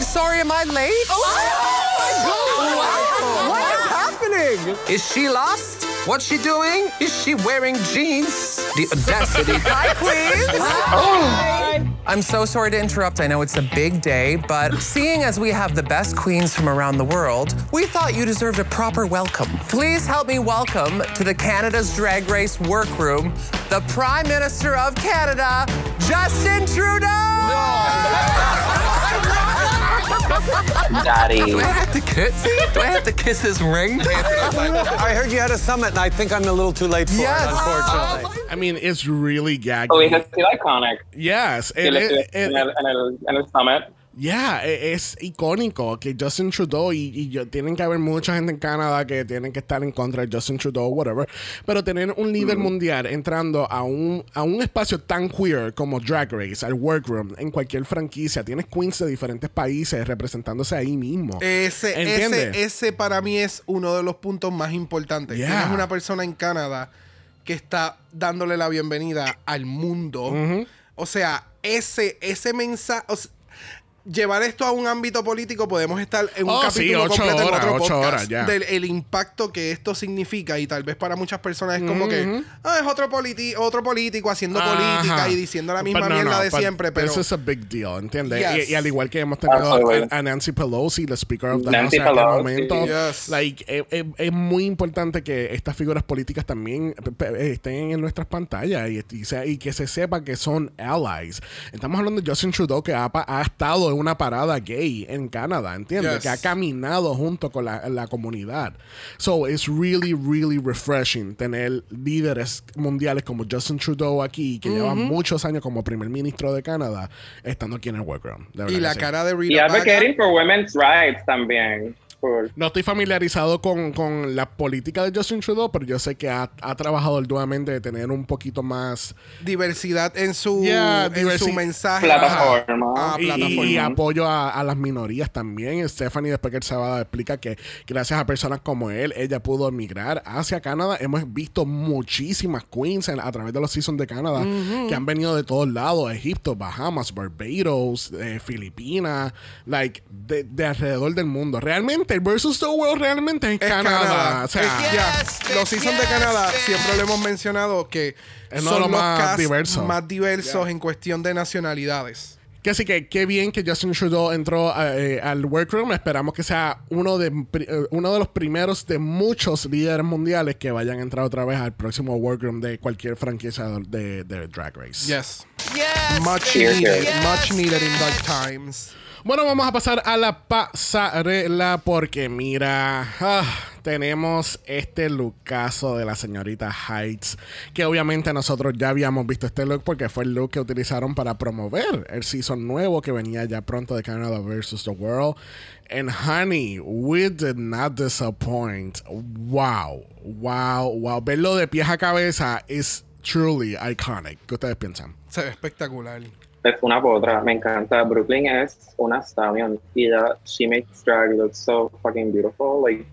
Sorry, am I late? What is happening? Is she lost? What's she doing? Is she wearing jeans? The audacity. <laughs> Hi, please. Oh. I'm so sorry to interrupt. I know it's a big day, but seeing as we have the best queens from around the world, we thought you deserved a proper welcome. Please help me welcome to the Canada's Drag Race workroom the Prime Minister of Canada, Justin Trudeau. <laughs> Daddy. Do I have to kiss? Do I have to kiss his ring? <laughs> I heard you had a summit, and I think I'm a little too late for Yes. it, unfortunately. I mean, it's really gaggy. Oh, it's still iconic. Yes, Que it- le- it- en, it- el, en, el, en el summit. Yeah, e- es icónico que Justin Trudeau y, y yo- tienen que haber mucha gente en Canadá que tienen que estar en contra de Justin Trudeau, whatever. Pero tener un líder mundial entrando a un, a un espacio tan queer como Drag Race, al workroom, en cualquier franquicia, tienes queens de diferentes países representándose ahí mismo. Ese, ¿Entiendes? ese, ese para mí es uno de los puntos más importantes. Yeah. Tienes una persona en Canadá que está dándole la bienvenida al mundo. O sea, ese, ese mensaje. Llevar esto a un ámbito político, podemos estar en un Oh, sí, capítulo ocho completo horas, en otro ocho podcast horas, ya. del el impacto que esto significa y tal vez para muchas personas es como que ah, es otro, politi- otro político haciendo política Ajá. y diciendo la misma But no, mierda no, de but siempre, pero This is a big deal, ¿entiendes? Yes. Y, y al igual que hemos tenido a, a Nancy Pelosi, la Speaker of the Nancy House en aquel momento, Yes. like, eh, eh, es muy importante que estas figuras políticas también estén en nuestras pantallas y, y sea- y que se sepa que son allies. Estamos hablando de Justin Trudeau que ha, ha estado en una parada gay en Canadá, ¿entiendes? Yes. Que ha caminado junto con la, la comunidad. So, it's really, really refreshing tener líderes mundiales como Justin Trudeau aquí, que lleva muchos años como primer ministro de Canadá, estando aquí en el verdad y la sí. cara de Y Rita Baga- advocating for women's rights también. Por- No estoy familiarizado con, con la política de Justin Trudeau, pero yo sé que ha, ha trabajado arduamente de tener un poquito más diversidad en su, Yeah, en diversi- su mensaje. Plataforma. Ah, y, plataforma. y apoyo a, a las minorías también. Stephanie después que se va explica que gracias a personas como él, ella pudo emigrar hacia Canadá. Hemos visto muchísimas queens en- a través de los seasons de Canadá que han venido de todos lados, Egipto, Bahamas, Barbados, eh, Filipinas, like de, de alrededor del mundo. Realmente, el Versus the World realmente es, Es Canadá. Canadá. O sea, Yes, los seasons de yes, Canadá bitch. siempre lo hemos mencionado que Es uno son de los los más casts diversos. más diversos en cuestión de nacionalidades. Que así que qué bien que Justin Trudeau entró eh, al workroom. Esperamos que sea uno de, pri- eh, uno de los primeros de muchos líderes mundiales que vayan a entrar otra vez al próximo workroom de cualquier franquicia de, de Drag Race. Yes. Yes. Much needed. cheers. Much needed in dark times. Bueno, vamos a pasar a la pasarela porque mira, ah, tenemos este lookazo de la señorita Heights, que obviamente nosotros ya habíamos visto este look porque fue el look que utilizaron para promover el season nuevo que venía ya pronto de Canada vs. The World. And honey, we did not disappoint. Wow, wow, wow. Verlo de pies a cabeza is truly iconic. ¿Qué ustedes piensan? Se ve espectacular. Es una potra. Me encanta. Brooklyn es una stallion. Y ella, she makes drag look so fucking beautiful. Like,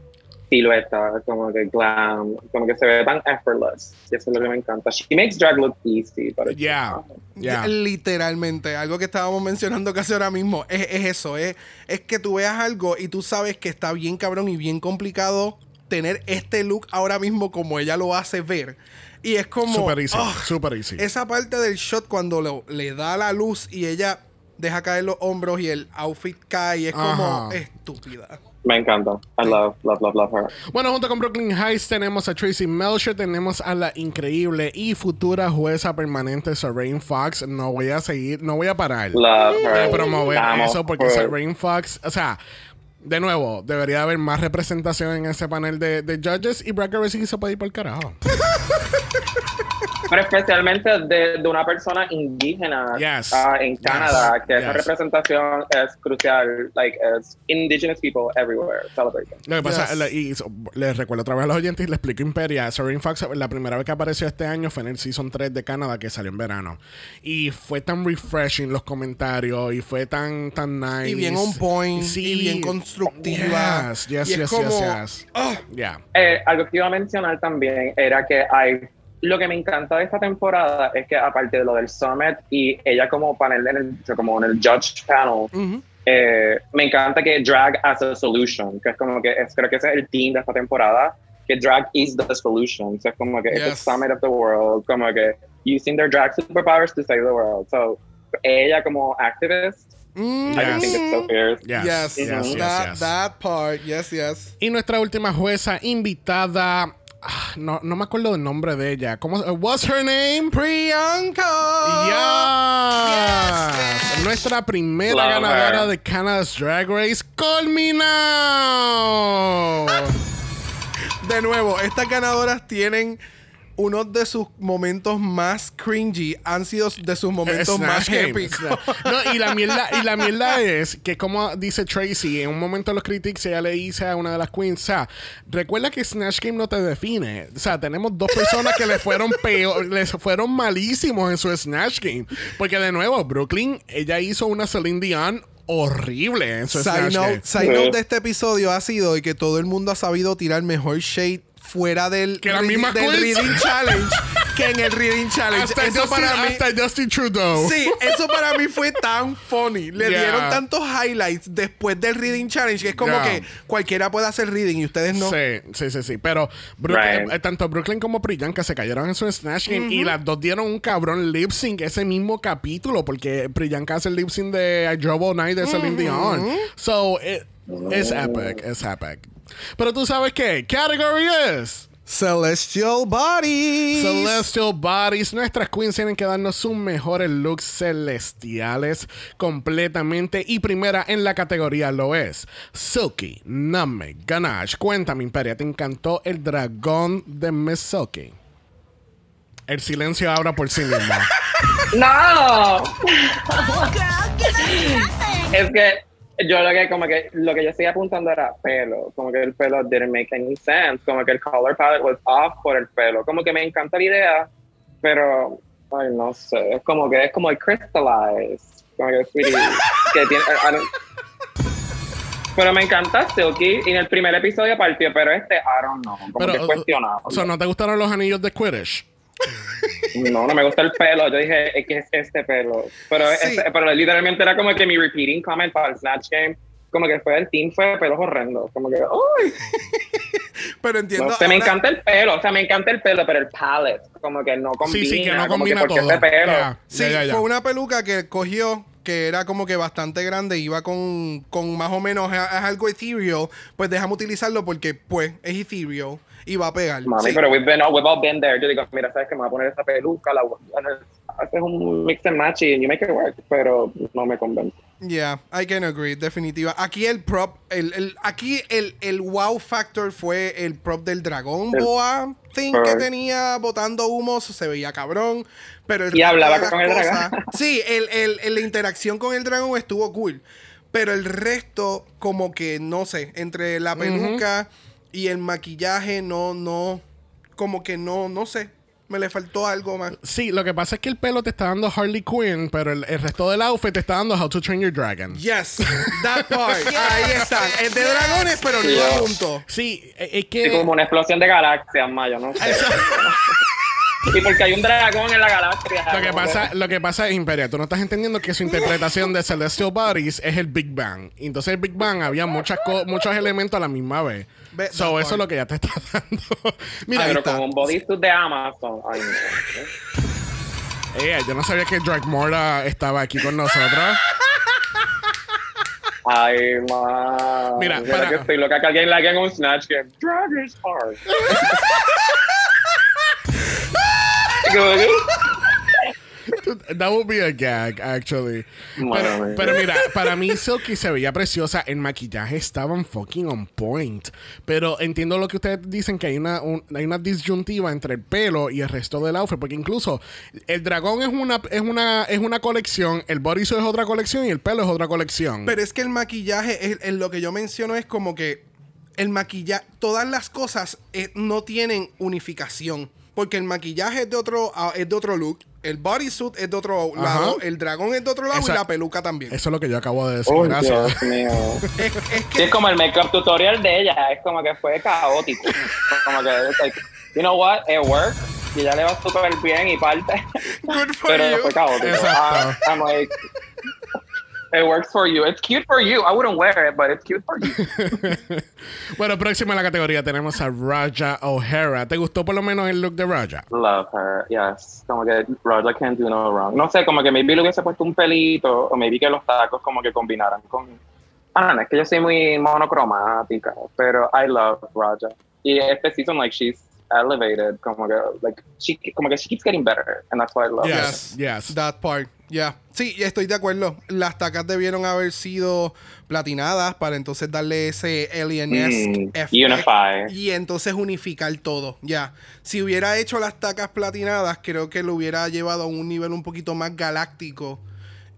silueta, como que glam, como que se ve tan effortless. Y eso es lo que me encanta. She makes drag look easy. But it's Yeah. Yeah. Literalmente, algo que estábamos mencionando casi ahora mismo es, es eso, es, es que tú veas algo y tú sabes que está bien cabrón y bien complicado tener este look ahora mismo como ella lo hace ver. Y es como... Super easy, ah, super easy. Esa parte del shot cuando lo- le da la luz y ella deja caer los hombros y el outfit cae y es como Ajá. estúpida. Me encanta. I love, love, love, love her. Bueno, junto con Brooklyn Heights tenemos a Tracy Melcher, tenemos a la increíble y futura jueza permanente Serene Fox. No voy a seguir, no voy a parar Love her. de promover La amo. eso porque Her. Serene Fox, o sea, de nuevo, debería haber más representación en ese panel de, de judges y Brad Racing se puede ir por el carajo. <laughs> Pero especialmente de, de una persona indígena Yes. ah, en Canadá, que esa Yes. representación es crucial. Like, es indigenous people everywhere celebrating. Lo que pasa, Yes. la- y so- les recuerdo otra vez a los oyentes y les explico Imperia. Serene Fox, la primera vez que apareció este año fue en el Season 3 de Canadá que salió en verano. Y fue tan refreshing los comentarios y fue tan, tan nice. Y bien on point, y bien constructiva. Yes, yes, Y es yes, como, yes, yes. ah. Yeah. Eh, algo que iba a mencionar también era que hay lo que me encanta de esta temporada es que aparte de lo del summit y ella como panel en el, como en el judge panel eh, me encanta que drag as a solution que es como que es, creo que ese es el team de esta temporada que drag is the solution so es como que the Yes. summit of the world como que using their drag superpowers to save the world so ella como activist Mm, I just think it's so fierce Yes, Yes, yes, yes, that, yes. that part, yes, yes. Y nuestra última jueza invitada. Ah, No, no me acuerdo del nombre de ella. ¿Cómo? What's her name? Priyanka. Yes. Nuestra primera Love ganadora her. de Canada's Drag Race, Colmina. <laughs> De nuevo, estas ganadoras tienen uno de sus momentos más cringy, han sido de sus momentos más épicos. No, y la mierda, y la mierda es que como dice Tracy, en un momento de los critics ella le dice a una de las queens, o sea, recuerda que Snatch Game no te define. O sea, tenemos dos personas que le fueron peor, les fueron malísimos en su Snatch Game. Porque de nuevo, Brooklyn, ella hizo una Celine Dion horrible en su Side Snatch Game. note, side note de este episodio ha sido de que todo el mundo ha sabido tirar mejor shade fuera del, Que las reading- mismas del. Reading Challenge que en el Reading <laughs> Challenge. Hasta eso Justin, para mí. hasta Justin Trudeau. Sí, eso para mí fue tan funny. Le Yeah. dieron tantos highlights después del Reading Challenge que es como Yeah. que cualquiera puede hacer reading y ustedes no. Sí, sí, sí, sí. Pero Brooklyn- Right. eh, tanto Brooklyn como Priyanka se cayeron en su Snatch Game y las dos dieron un cabrón lip sync ese mismo capítulo porque Priyanka hace el lip sync de I Drove All Night de Celine Dion. So, it, it's epic, it's epic. Pero tú sabes qué? Category es Celestial Bodies. Celestial Bodies. Nuestras queens tienen que darnos sus mejores looks celestiales completamente. Y primera en la categoría lo es Silky Name Ganache. Cuéntame, Imperia, ¿te encantó el dragón de Miss Silky? El silencio habla por sí mismo. <laughs> ¡No! <laughs> Es que yo lo que como que lo que yo estoy apuntando era pelo, como que el pelo didn't make any sense, como que el color palette was off por el pelo, como que me encanta la idea, pero ay no sé, es como que es como el crystallized, como que que tiene pero me encanta Silky y en el primer episodio partió, pero este I don't know, como Pero, que es cuestionable. o sea, ¿no te gustaron los anillos de Quidditch? No, no me gusta el pelo. Yo dije, es que es este pelo. Pero, Sí. este- pero literalmente era como que mi repeating comment para el Snatch Game. Como que fue el team, fue pelos horrendos. Como que, ¡ay! <laughs> Pero entiendo. No me ahora- encanta el pelo. O sea, me encanta el pelo, pero el palette, como que no combina. Sí, sí, que no como combina porque todo. Este pelo. Ya, Sí, ya, ya. fue una peluca que cogió que era como que bastante grande, iba con, con más o menos es, es algo ethereal, pues déjame utilizarlo porque pues es ethereal y va a pegar. Mami, Sí. pero we've, been, we've all been there. Yo digo, mira, sabes que me voy a poner esta peluca, la haces un mix and match y you make it work, pero no me convence. Yeah, I can agree, definitiva. Aquí el prop, el, el- aquí el, el wow factor fue el prop del dragón El- boa thing que tenía botando humos, se veía cabrón, pero el Y hablaba con el cosas- dragón. <laughs> Sí, el, el- el- la interacción con el dragón estuvo cool, pero el resto como que no sé, entre la peluca y el maquillaje no no como que no no sé, me le faltó algo más. Sí, lo que pasa es que el pelo te está dando Harley Quinn, pero el, el resto del outfit te está dando How to Train Your Dragon. Yes, that part. <laughs> Ahí está. Es de dragones, pero no Yeah. juntos. Sí, es Sí, que... como una explosión de galaxias, Mayo, no <laughs> y porque hay un dragón en la galaxia. Lo que, pasa, lo que pasa es, Imperia, tú no estás entendiendo que su interpretación de Celestial Bodies es el Big Bang. Entonces el Big Bang había muchas co- muchos elementos a la misma vez. Ve- So, eso es part. lo que ya te está <laughs> dando. Mira, Ah, pero está. con un bodysuit de Amazon. Ay, no. Eh, yo no sabía que Drake Morda estaba aquí con nosotros. Ay, ma. Mira, Mira, para- que estoy loca que alguien la haga en un Snatch Game. Drag is hard. <laughs> <laughs> That would be a gag, actually. Pero, mira, para mí Silky se veía preciosa. El maquillaje estaba fucking on point. Pero entiendo lo que ustedes dicen, que hay una, un- hay una disyuntiva entre el pelo y el resto del outfit. Porque incluso el dragón es una, es una, es una colección, el bodysuit es otra colección y el pelo es otra colección. Pero es que el maquillaje, es, es lo que yo menciono es como que el maquillaje, todas las cosas eh, no tienen unificación. Porque el maquillaje es de otro, ah, es de otro look, el bodysuit es de otro Ajá. lado, el dragón es de otro lado Esa- y la peluca también. Eso es lo que yo acabo de decir. Oh, Gracias. Dios mío. <laughs> Es, es Sí, que es como el makeup tutorial de ella. Es como que fue caótico. Como que, like, you know what? It worked. Y ella le va súper bien y parte. good for Pero you. fue caótico. Exacto. Ah, I'm like, it works for you. It's cute for you. I wouldn't wear it, but it's cute for you. <laughs> bueno, próxima en la categoría tenemos a Raja O'Hara. ¿Te gustó por lo menos el look de Raja? Love her, yes. Como que Raja can't do no wrong. No sé, como que maybe le hubiese puesto un pelito, o maybe que los tacos como que combinaran con... Ah, no, es que yo soy muy monocromática, pero I love Raja. Y este season, like, she's elevated, como que, like, she, como que she keeps getting better, and that's why I love her. Yes, yes. That part, yeah. Sí, estoy de acuerdo. Las tacas debieron haber sido platinadas para entonces darle ese alienesque Mm, effect unify. y entonces unificar todo. Ya. Si hubiera hecho las tacas platinadas, creo que lo hubiera llevado a un nivel un poquito más galáctico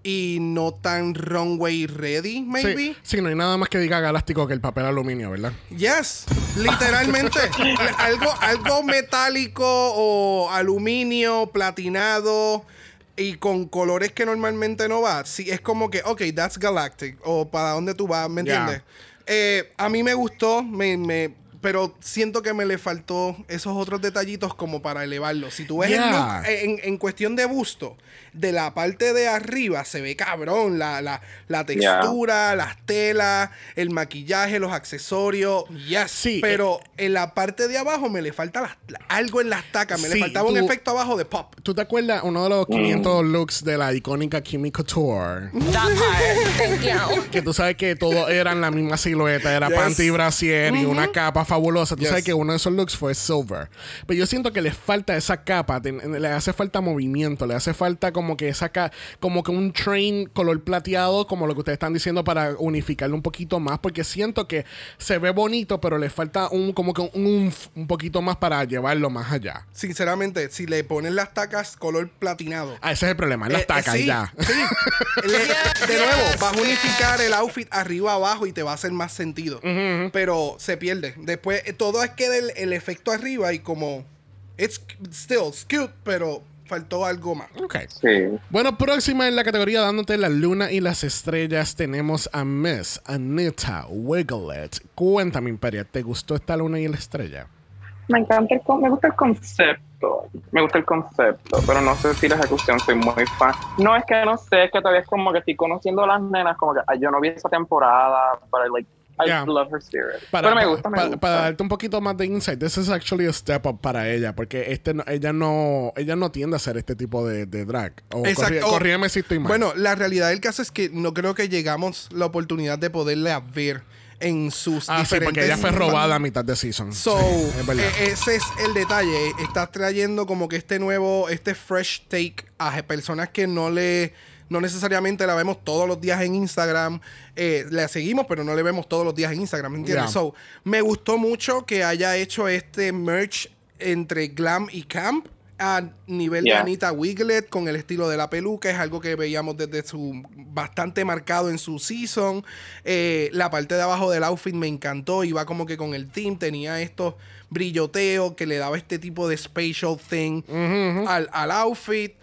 y no tan runway ready, maybe. Sí, sí, no hay nada más que diga galáctico que el papel aluminio, ¿verdad? Yes, literalmente. <laughs> algo, algo metálico o aluminio, platinado y con colores que normalmente no va. Sí, es como que, ok, that's galactic. O para dónde tú vas, ¿me entiendes? Eh, a mí me gustó, me, me- pero siento que me le faltó esos otros detallitos como para elevarlo. Si tú ves el Yeah. look eh, en, en cuestión de busto, de la parte de arriba se ve cabrón. La, la, la textura, las telas, el maquillaje, los accesorios. Yes. Sí, pero en la parte de abajo me le falta las- la- algo en las tacas. Me Sí, le faltaba un efecto abajo de pop. ¿Tú te acuerdas uno de los 500 looks de la icónica Kimi Couture? That part. Thank <laughs> you. Que tú sabes que todos eran la misma silueta, era Yes. panty y brasier y una capa fabulosa. Tú Yes. sabes que uno de esos looks fue silver. Pero yo siento que le falta esa capa, le hace falta movimiento, le hace falta como que esa ca- como que un train color plateado, como lo que ustedes están diciendo para unificarlo un poquito más, porque siento que se ve bonito, pero le falta un como que un, umf un poquito más para llevarlo más allá. Sinceramente, si le pones las tacas color platinado. Ah, ese es el problema, las Eh, eh, tacas sí, ya. sí. <laughs> Le- de nuevo, vas a unificar el outfit arriba abajo y te va a hacer más sentido. Pero se pierde. Después, eh, todo es que el, el efecto arriba y como. It's still it's cute, pero faltó algo más. Ok. Sí. Bueno, próxima en la categoría dándote la luna y las estrellas tenemos a Miss Anita Wiglet. Cuéntame, Imperia, ¿te gustó esta luna y la estrella? Me encanta el, con- me gusta el concepto, me gusta el concepto, pero no sé si la ejecución soy muy fan. No es que no sé, es que todavía es como que estoy conociendo a las nenas, como que ay, yo no vi esa temporada, pero like, I Yeah. love her spirit. Para, pero me gusta, me gusta. para darte un poquito más de insight, this is actually a step up para ella, porque este no- ella no ella no tiende a hacer este tipo de, de drag. O Exacto. corrígeme si estoy mal. Bueno, la realidad del caso es que no creo que llegamos la oportunidad de poderla ver en sus ah, sí, porque ella fue robada a mitad de season. So, Sí, es verdad. e- ese es el detalle. Estás trayendo como que este nuevo, este fresh take a personas que no le, no necesariamente la vemos todos los días en Instagram. Eh, la seguimos, pero no le vemos todos los días en Instagram, ¿me entiendes? Yeah. So, me gustó mucho que haya hecho este merch entre glam y camp a nivel de. Anita Wiglet con el estilo de la peluca. Es algo que veíamos desde su bastante marcado en su season. Eh, la parte de abajo del outfit me encantó. Iba como que con el team. Tenía estos brilloteos que le daba este tipo de spatial thing al, al outfit.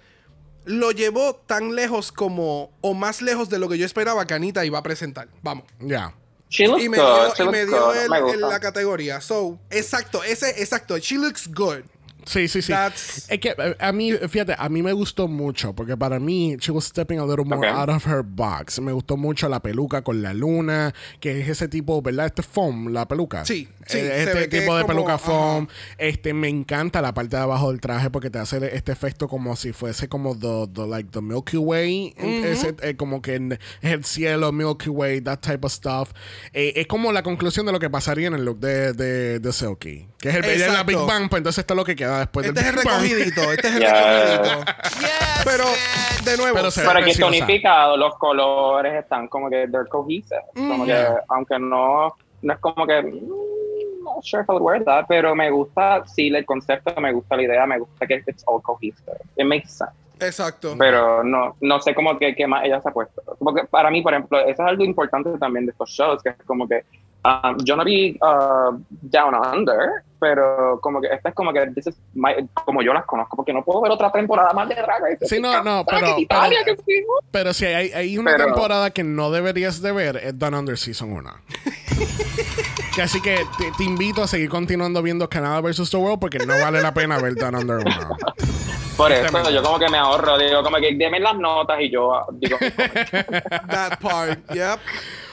Lo llevó tan lejos como, o más lejos de lo que yo esperaba que Anita iba a presentar. Vamos. Ya. She looks Y me good, dio, she y looks me dio good, el- me el- la categoría. So, exacto, ese, exacto. She looks good. Sí, sí, sí. That's- Es que eh, a mí, fíjate, a mí me gustó mucho porque para mí she was stepping a little more Ok. out of her box. Me gustó mucho la peluca con la luna, que es ese tipo, ¿verdad? Este foam, la peluca. Sí, sí, Eh, este tipo de como- peluca foam. Este, me encanta la parte de abajo del traje porque te hace este efecto como si fuese como the, the, like, the Milky Way. Ese, eh, como que en- es el cielo, Milky Way, that type of stuff. Eh, es como la conclusión de lo que pasaría en el look de, de, de Silky. Que es el en la Big. Bang, pues entonces esto es lo que queda después Este del es el recogidito, este es el Yeah. recogidito. Pero, de nuevo, Pero se ve Pero aquí preciosa. tonificado, los colores están como que they're cohesive. Como que, Yeah. aunque no, no es como que, mm, not sure if I would wear that, pero me gusta, sí, el concepto, me gusta la idea, me gusta que it's all cohesive. It makes sense. exacto. Pero no, no sé cómo que, qué más ella se ha puesto. Porque para mí, por ejemplo, eso es algo importante también de estos shows, que es como que um, yo no vi uh, Down Under, pero como que esta es como que this is my- como yo las conozco, porque no puedo ver otra temporada más de Drag Race. Sí, no, no, Drag pero- en Italia, pero-. Pero si hay, hay una Pero- temporada que no deberías de ver, es Down Under Season 1. <laughs> que así que te, te invito a seguir continuando viendo Canada vs. The World porque no vale la pena ver Down Under 1. Por eso yo como que me ahorro, digo, como que deme las notas y yo ah, digo, <laughs> <laughs> That part, yep.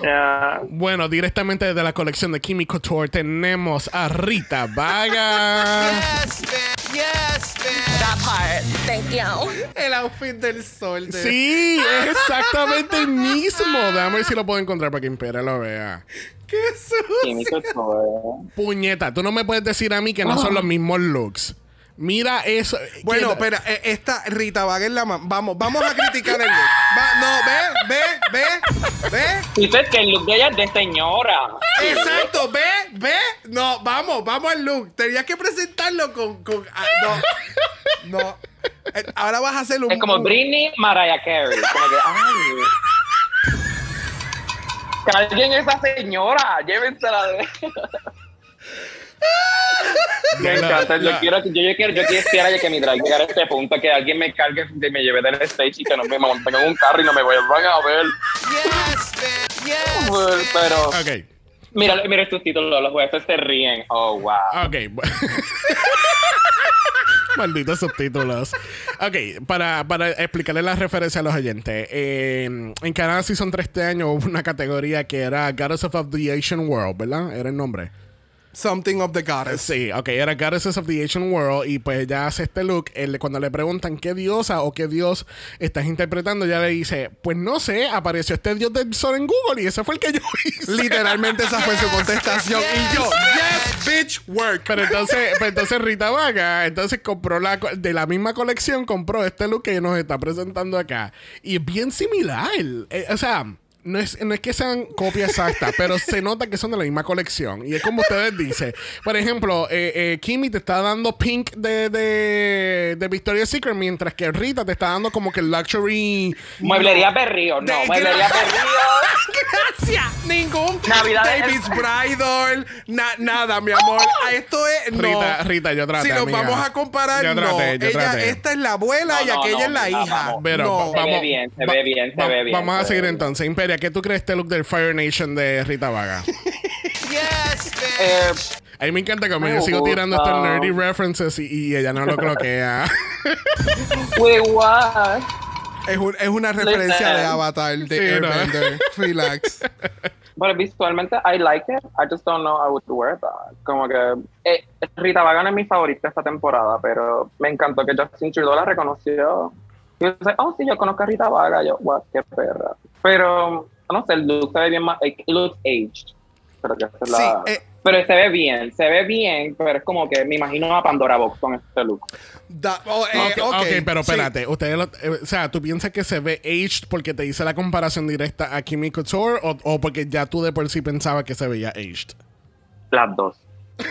Yeah. bueno, directamente desde la colección de Kimi Couture tenemos a Rita Vaga. <laughs> Yes, bitch. Yes, bitch. That part. Thank you. El outfit del sol. De... Sí, es exactamente el mismo. Déjame ver si lo puedo encontrar para que Impera lo vea. ¡Qué sucio! Couture. Puñeta, tú no me puedes decir a mí que no son los mismos looks. Mira eso. Bueno, espera, eh, esta Rita Vaga es la Vamos, vamos a criticar el look. Va- no, ve, ve, ve, ve. Dices que el look de ella es de señora. Exacto, ve, ve. No, vamos, vamos al look. Tenías que presentarlo con. con ah, no. No. Eh, Ahora vas a hacer un. Es como Britney, Mariah Carey. Como que, ay. Carguen esa señora, llévensela de. <laughs> Me encanta, yo quiero, yo, yo quiero, yo quisiera que mi drag llegara a este punto, que alguien me cargue, que me lleve del stage y que no me monten en un carro y no me vuelvan a ver. Yes, bitch. Yes. Pero, Ok. Mira, mira el subtítulo, los jueces se ríen. Oh, wow. Ok. <laughs> Malditos subtítulos. Ok, para, para explicarle la referencia a los oyentes. eh, en Canadá Season 3 este año hubo una categoría que era Goddesses of the Asian World, ¿verdad? Era el nombre. Something of the goddess. Sí, ok, era Goddesses of the Asian World y pues ya hace este look. Él, cuando le preguntan qué diosa o qué dios estás interpretando, ya le dice, pues no sé, apareció este dios del sol en Google y ese fue el que yo <laughs> hice. Literalmente esa fue su contestación. Y yo, yes, bitch, work. Pero entonces, pues entonces Rita Vaga, entonces compró la de la misma colección, compró este look que nos está presentando acá. Y es bien similar. Eh, o sea, no es, no es que sean copia exacta, <laughs> pero se nota que son de la misma colección. Y es como ustedes dicen. Por ejemplo, eh, eh, Kimi te está dando pink de, de, de Victoria's Secret, mientras que Rita te está dando como que el luxury. Mueblería Berrío, no, mueblería Berrío. <laughs> Gracias. Ningún Navidad David's Bridal. na- nada, mi amor. Ah, Esto es. No. Rita, Rita, yo traté. si nos amiga. vamos a comparar, Yo no. traté, yo Ella, traté. esta es la abuela No, y no, aquella no, es la no, hija. vamos. Pero no. Se ve bien, se ve bien, se va- ve bien, Vamos a seguir entonces. ¿Qué tú crees este look del Fire Nation de Rita Vaga? <laughs> Yes, bitch. Eh, A mí me encanta como Me yo sigo tirando estos nerdy references y, y ella no lo cloquea. <laughs> wait, what? Es, un- es una referencia Listen. de Avatar de Sí, ¿no? Airbender. <laughs> Relax. Bueno, visualmente, I like it. I just don't know I would wear that. Como que eh, Rita Vaga no es mi favorita esta temporada, pero me encantó que Justin Trudeau la reconoció. Y yo dije, oh, sí, yo conozco a Rita Vaga. Yo, what, qué perra. Pero, no sé, el look se ve bien más, it looks aged. Pero, que es la- Sí, eh. pero se ve bien, se ve bien, pero es como que me imagino a Pandora Box con este look. Da- oh, eh, ok, ok, ok, pero sí. espérate. Ustedes lo- eh, o sea, ¿tú piensas que se ve aged porque te hice la comparación directa a Kimi Couture o, o porque ya tú de por sí pensabas que se veía aged? Las dos. <laughs>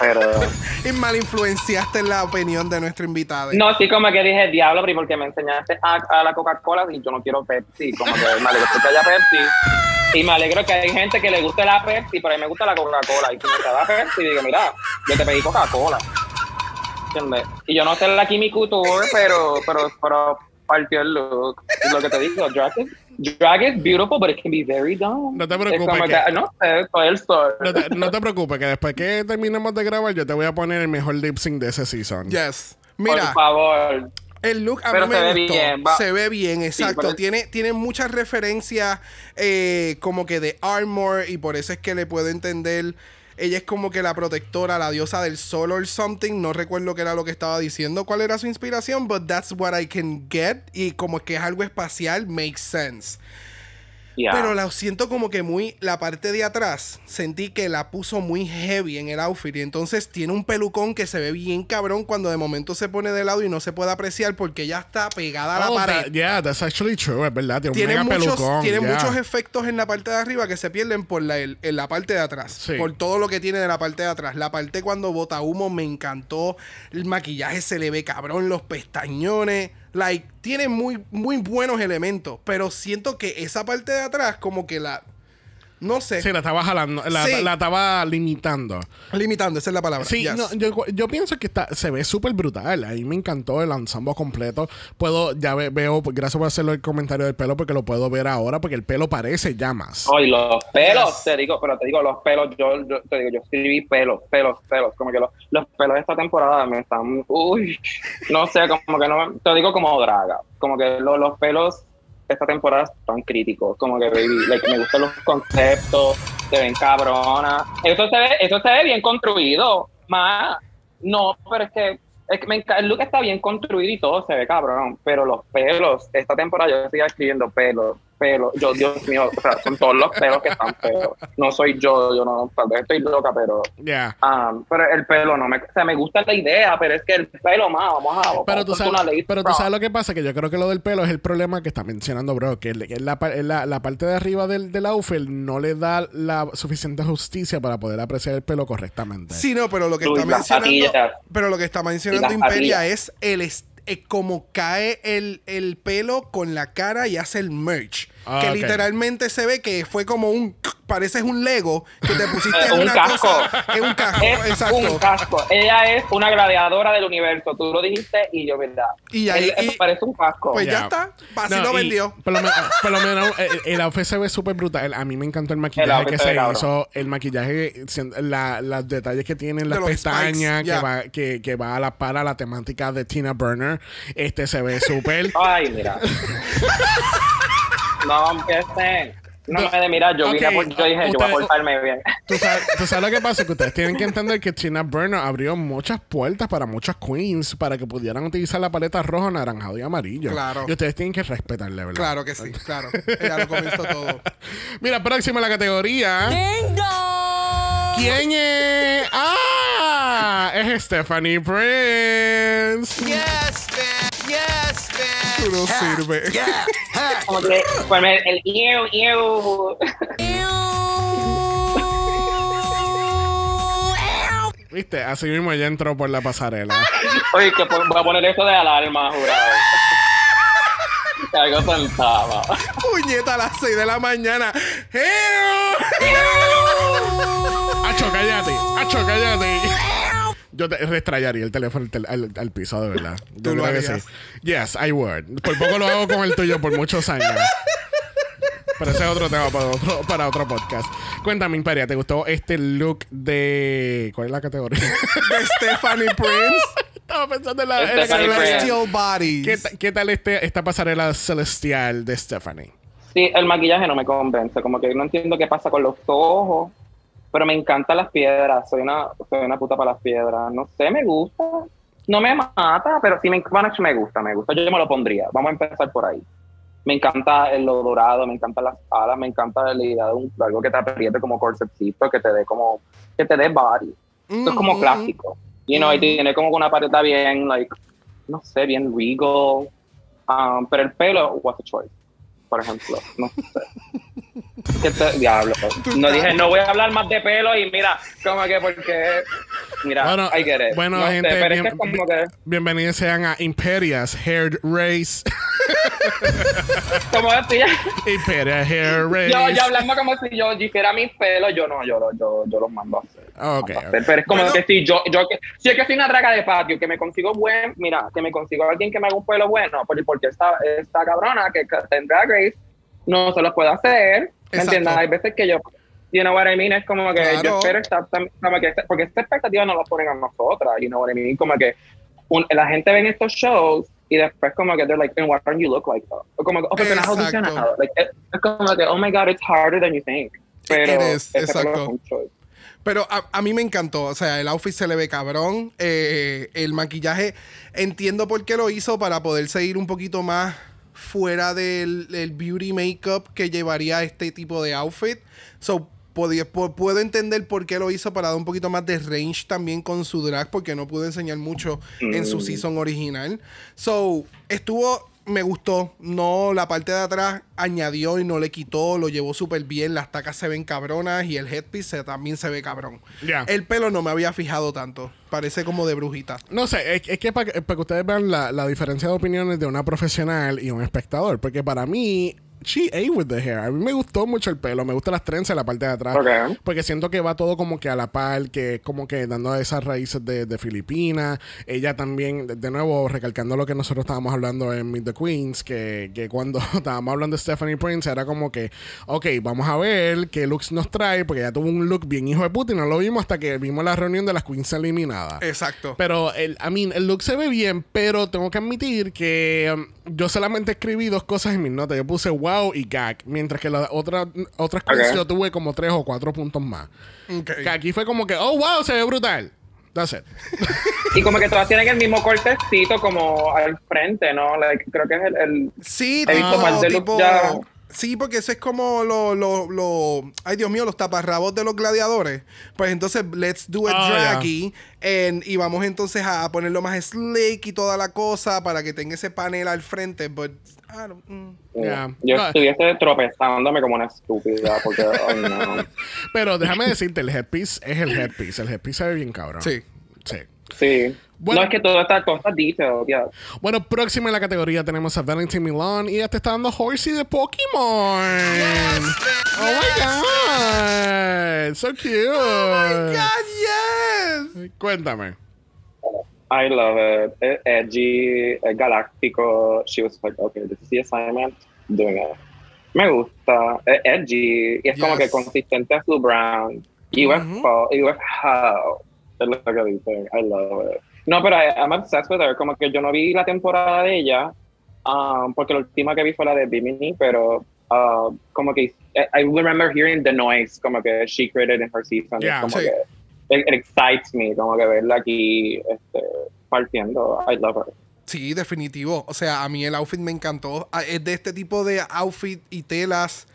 Pero. <laughs> Y mal influenciaste la opinión de nuestro invitado. No, sí, como que dije, diablo, pero porque me enseñaste a, a la Coca-Cola y yo no quiero Pepsi. Como que me alegro que haya Pepsi. Y me alegro que hay gente que le guste la Pepsi, pero a mí me gusta la Coca-Cola. Y si me te da Pepsi, digo, mira, yo te pedí Coca-Cola. ¿Entiendes? Y yo no sé la Kimi Couture, pero, pero, pero partió el look. Y lo que te digo, is, drag is beautiful, but it can be very dumb. No te Es preocupes que- que, no sé, soy el sol. No te, no te preocupes, que después que terminemos de grabar, yo te voy a poner el mejor lip sync de ese season. Yes. Por Mira, favor. el look a Pero mí me se ve gustó. bien, va. Se ve bien, exacto. tiene, tiene muchas referencias eh, como que de armor y por eso es que le puedo entender. Ella es como que la protectora, la diosa del sol or something. No recuerdo qué era lo que estaba diciendo, cuál era su inspiración, but that's what I can get. Y como que es algo espacial, makes sense. Pero la siento como que muy. La parte de atrás sentí que la puso muy heavy en el outfit. Y entonces tiene un pelucón que se ve bien cabrón cuando de momento se pone de lado y no se puede apreciar porque ya está pegada a la Oh, pared. that- yeah, that's actually true, es verdad. Tiene, Tiene, un mega muchos, pelucón. tiene yeah. muchos efectos en la parte de arriba que se pierden por la, el- en la parte de atrás. Sí. Por todo lo que tiene de la parte de atrás. La parte cuando bota humo me encantó. El maquillaje se le ve cabrón, los pestañones. Like, tiene muy, muy buenos elementos. Pero siento que esa parte de atrás, como que la. No sé. Sí, la estaba jalando, la, Sí. la estaba limitando. Limitando, esa es la palabra. Sí, Yes. no, yo, yo pienso que está, se ve súper brutal. A mí me encantó el ensemble completo. Puedo, ya ve- veo, gracias por hacerlo el comentario del pelo, porque lo puedo ver ahora, porque el pelo parece llamas. Ay, los pelos, Yes. te digo, pero te digo, los pelos, yo, yo te digo, yo escribí pelos, pelos, pelos, como que los, los pelos de esta temporada me están, uy, no sé, como que no, te digo como draga, como que lo- los pelos esta temporada están críticos, como que, baby, me gustan los conceptos, se ven cabrona, eso se ve, eso se ve bien construido, más, no, pero es que, es que me el look está bien construido y todo se ve cabrón, pero los pelos, esta temporada yo estoy escribiendo pelos, pelos, yo, Dios mío, o sea, son todos los pelos que están feos. No soy yo, yo no, tal vez estoy loca, pero, Ya. um, pero el pelo no me, o sea, me gusta la idea, pero es que el pelo más, vamos a, vamos Pero tú, sabes, una ley pero tú sabes lo que pasa, que yo creo que lo del pelo es el problema que está mencionando, bro, que, la, la, la parte de arriba del, del outfit no le da la suficiente justicia para poder apreciar el pelo correctamente. Sí, no, pero lo que está mencionando. patillas. Pero lo que está mencionando Imperia patillas. es el est- eh, como cae el, el pelo con la cara y hace el merch. Ah, que ok. literalmente se ve que fue como un. Pareces un Lego que te pusiste en <laughs> Un una casco. cosa. Es un casco, Es exacto. un casco. Ella es una gladiadora del universo. Tú lo dijiste y yo, ¿verdad? Y ahí- Él- y- eso parece un casco. Pues ya Ya. está. Así No, lo vendió. Por lo, men- por lo menos el, outfit se ve súper brutal. A mí me encantó el maquillaje que se cabrón. hizo. El maquillaje, la- los detalles que tienen las pestañas, spikes, que, va, que, que va a la par a la temática de Tina Burner. Este se ve súper. <laughs> Ay, mira. <laughs> no empiecen. No me de mirar, yo, vine a Ok, por- yo dije, yo voy a portarme bien. ¿Tú sabes, tú sabes lo que pasa? Que ustedes tienen que entender que Tina Burner abrió muchas puertas para muchas queens para que pudieran utilizar la paleta rojo, naranjado y amarillo. Claro. Y ustedes tienen que respetarle, ¿verdad? Claro que sí, claro. Ella lo comenzó todo. <laughs> Mira, próxima la categoría. Ding dong. ¿Quién es? ¡Ah! Es Stephanie Prince. Yes, man. Yes, no sirve. Yeah. Ha. Como que, el, el iu, iu. ¿Viste? Así mismo ella entró por la pasarela. Oye, que voy a poner esto de alarma, jurado. Que Algo sentaba. Puñeta a las 6 de la mañana. ¡Acho, cállate! ¡Acho, cállate! Yo te restrayaría el teléfono al, tel- al- al piso, de verdad. Yo Tú lo harías. sí. Yes, I would. Por poco lo hago con el tuyo por muchos años. Pero ese es otro tema para otro, para otro podcast. Cuéntame, Imperia, ¿te gustó este look de. ¿Cuál es la categoría? De Stephanie Prince. <laughs> Estaba pensando en la. en. Celestial Bodies. ¿Qué, qué tal este, esta pasarela celestial de Stephanie? Sí, el maquillaje no me convence. Como que no entiendo qué pasa con los ojos. Pero me encantan las piedras. Soy una, soy una puta para las piedras. No sé, me gusta. No me mata, pero sí me, bueno, me gusta, me gusta. Yo me lo pondría. Vamos a empezar por ahí. Me encanta el lo dorado, me encantan las alas, me encanta la idea de un, algo que te apriete como corsetcito, que te dé como, que te dé body. Esto es como Ujú. clásico. You know, y tiene como una paleta bien, like, no sé, bien regal. Um, pero el pelo, what's the choice? Por ejemplo, no sé. ¿Qué te, diablo? No dije, no voy a hablar más de pelo y mira, como que porque, mira, Bueno, I get it. bueno, No sé, gente, es bien- que como que, Bienvenidos sean a Imperia's Hair Race. <laughs> como decía, Imperia Hair Race. yo, yo hablando como si yo hiciera mis pelos, yo no, yo, yo, yo los mando a hacer. Ok, Mando a hacer. Pero es como Bueno. que si yo, yo que, si es que soy una draga de patio, que me consigo buen, mira, que me consigo a alguien que me haga un pelo bueno, porque, porque esta, esta cabrona que en Drag Race no se los puede hacer, ¿me entiendes? Hay veces que yo, you know what I mean, es como que Claro. yo espero estar, como que, porque esta expectativa no la ponen a nosotras, you know what I mean, como que un- la gente ve en estos shows y después como que they're like, "And why don't you look like that? O como que, oh, pero no audicionado. Like, es, es como que, oh my God, it's harder than you think. Pero exacto. Pero a, a mí me encantó. O sea, el outfit se le ve cabrón. Eh, el maquillaje, entiendo por qué lo hizo para poder seguir un poquito más fuera del, del beauty makeup que llevaría este tipo de outfit. So, puedo entender por qué lo hizo para dar un poquito más de range también con su drag, porque no pudo enseñar mucho en su Mm. season original. So, estuvo, me gustó. No, la parte de atrás añadió y no le quitó, lo llevó súper bien. Las tacas se ven cabronas y el headpiece se- también se ve cabrón. El pelo no me había fijado tanto. Parece como de brujita. No sé, es, es que para que para que ustedes vean la, la diferencia de opiniones de una profesional y un espectador. Porque para mí, she ate with the hair. A mí me gustó mucho el pelo, me gustan las trenzas en la parte de atrás. Porque siento que va todo como que a la par, que como que dando esas raíces de, de Filipinas. Ella también, de, de nuevo, recalcando lo que nosotros estábamos hablando en Meet the Queens, que, que cuando <laughs> estábamos hablando de Stephanie Prince era como que, ok, vamos a ver qué looks nos trae, porque ella tuvo un look bien hijo de puta y no lo vimos hasta que vimos la reunión de las Queens eliminadas. Exacto. Pero el, I mean, el look se ve bien, pero tengo que admitir que um, yo solamente escribí dos cosas en mis notas. Yo puse wow y gag, mientras que las otras otras cosas yo tuve como tres o cuatro puntos más. Que aquí fue como que, oh wow, se ve brutal. That's it. <laughs> Y como que todas tienen el mismo cortecito como al frente, ¿no? Like, creo que es el, el Sí, He visto de tipo- ya. Sí, porque eso es como lo, lo, lo- Ay, Dios mío, los taparrabos de los gladiadores. Pues entonces, let's do it draggy. and- y vamos entonces a ponerlo más slick y toda la cosa para que tenga ese panel al frente. But, I don't- mm. Yeah. Yo No. estuviese tropezándome como una estúpida porque, ay, no. <laughs> Pero déjame decirte, el headpiece es el headpiece. El headpiece se ve bien cabrón. Sí. Sí. Sí. Bueno. no es que todo está, todo está detailed, yeah. Bueno, próxima en la categoría tenemos a Valentin Milan y ella te está dando Horsey de Pokémon. oh my god. So cute. Oh my God, yes. Cuéntame. I love it. It's edgy, es galáctico. She was like, okay, this is the assignment. Doing it. Me gusta. Es edgy. Y es como Yes. que consistente a su brand. Y with fall, y with how. Es lo que dicen. I love it. No, pero I, I'm obsessed with her. Como que yo no vi la temporada de ella. um, porque la última que vi fue la de Bimini, pero uh, como que I remember hearing the noise como que she created in her season. Yeah, como sí. que it, it excites me como que verla aquí este, partiendo. I love her. Sí, definitivo. O sea, a mí el outfit me encantó. Ah, Es de este tipo de outfit y telas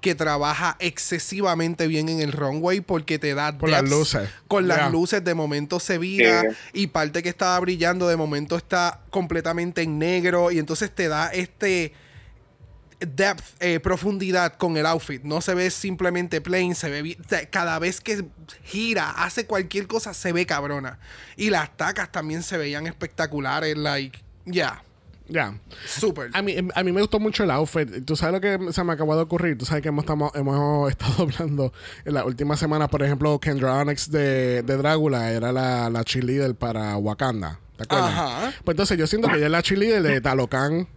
que trabaja excesivamente bien en el runway porque te da Por las luces. Con las Yeah. luces de momento se vira Sí. y parte que estaba brillando de momento está completamente en negro y entonces te da este depth, eh, profundidad con el outfit. No se ve simplemente plain, se ve cada vez que gira, hace cualquier cosa, se ve cabrona. Y las tacas también se veían espectaculares, like, yeah, Ya. super. A mí, a mí me gustó mucho el outfit. Tú sabes lo que se me acabó de ocurrir. Tú sabes que hemos, estamos- hemos <laughs> estado hablando en la última semana, por ejemplo, Kendra Onyx de, de Drácula era la, la cheerleader para Wakanda. ¿Te acuerdas? Ajá. Pues entonces yo siento que ella es la cheerleader de Talocan.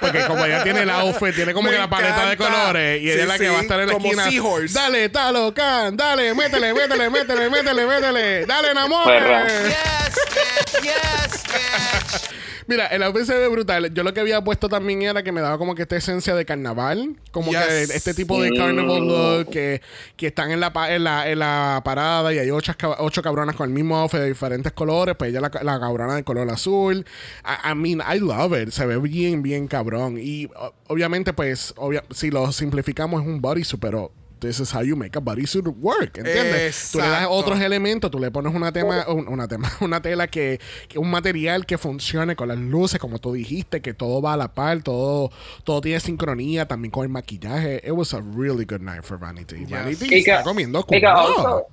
Porque como ella tiene el outfit, tiene como Me que la paleta de encanta. colores y ella Sí, es la que sí, va a estar en la como esquina. Seahorse. Dale, Talocan, dale, métele, métele, métele, métele, métele. Dale, Namor. Perra. Yes, bitch. Yes, bitch. Mira, el outfit se ve brutal. Yo lo que había puesto también era que me daba como que esta esencia de carnaval. Como Yes. que este tipo de carnival look que, que están en la, pa- en, la, en la parada y hay ocho, ocho cabronas con el mismo outfit de diferentes colores. Pues ella la, la cabrona de color azul. I, I mean, I love it. Se ve bien, bien cabrón. Y obviamente, pues, obvia- si lo simplificamos es un bodysuit, pero... This is how you make a bodysuit work, ¿entiendes? Tú le das Exacto. otros elementos, tú le pones una tema, un- una tema, <laughs> una tela que, que un material que funcione con las luces, como tú dijiste, que todo va a la par, todo, todo tiene sincronía, también con el maquillaje. It was a really good night for Vanity. Vanity está comiendo culo.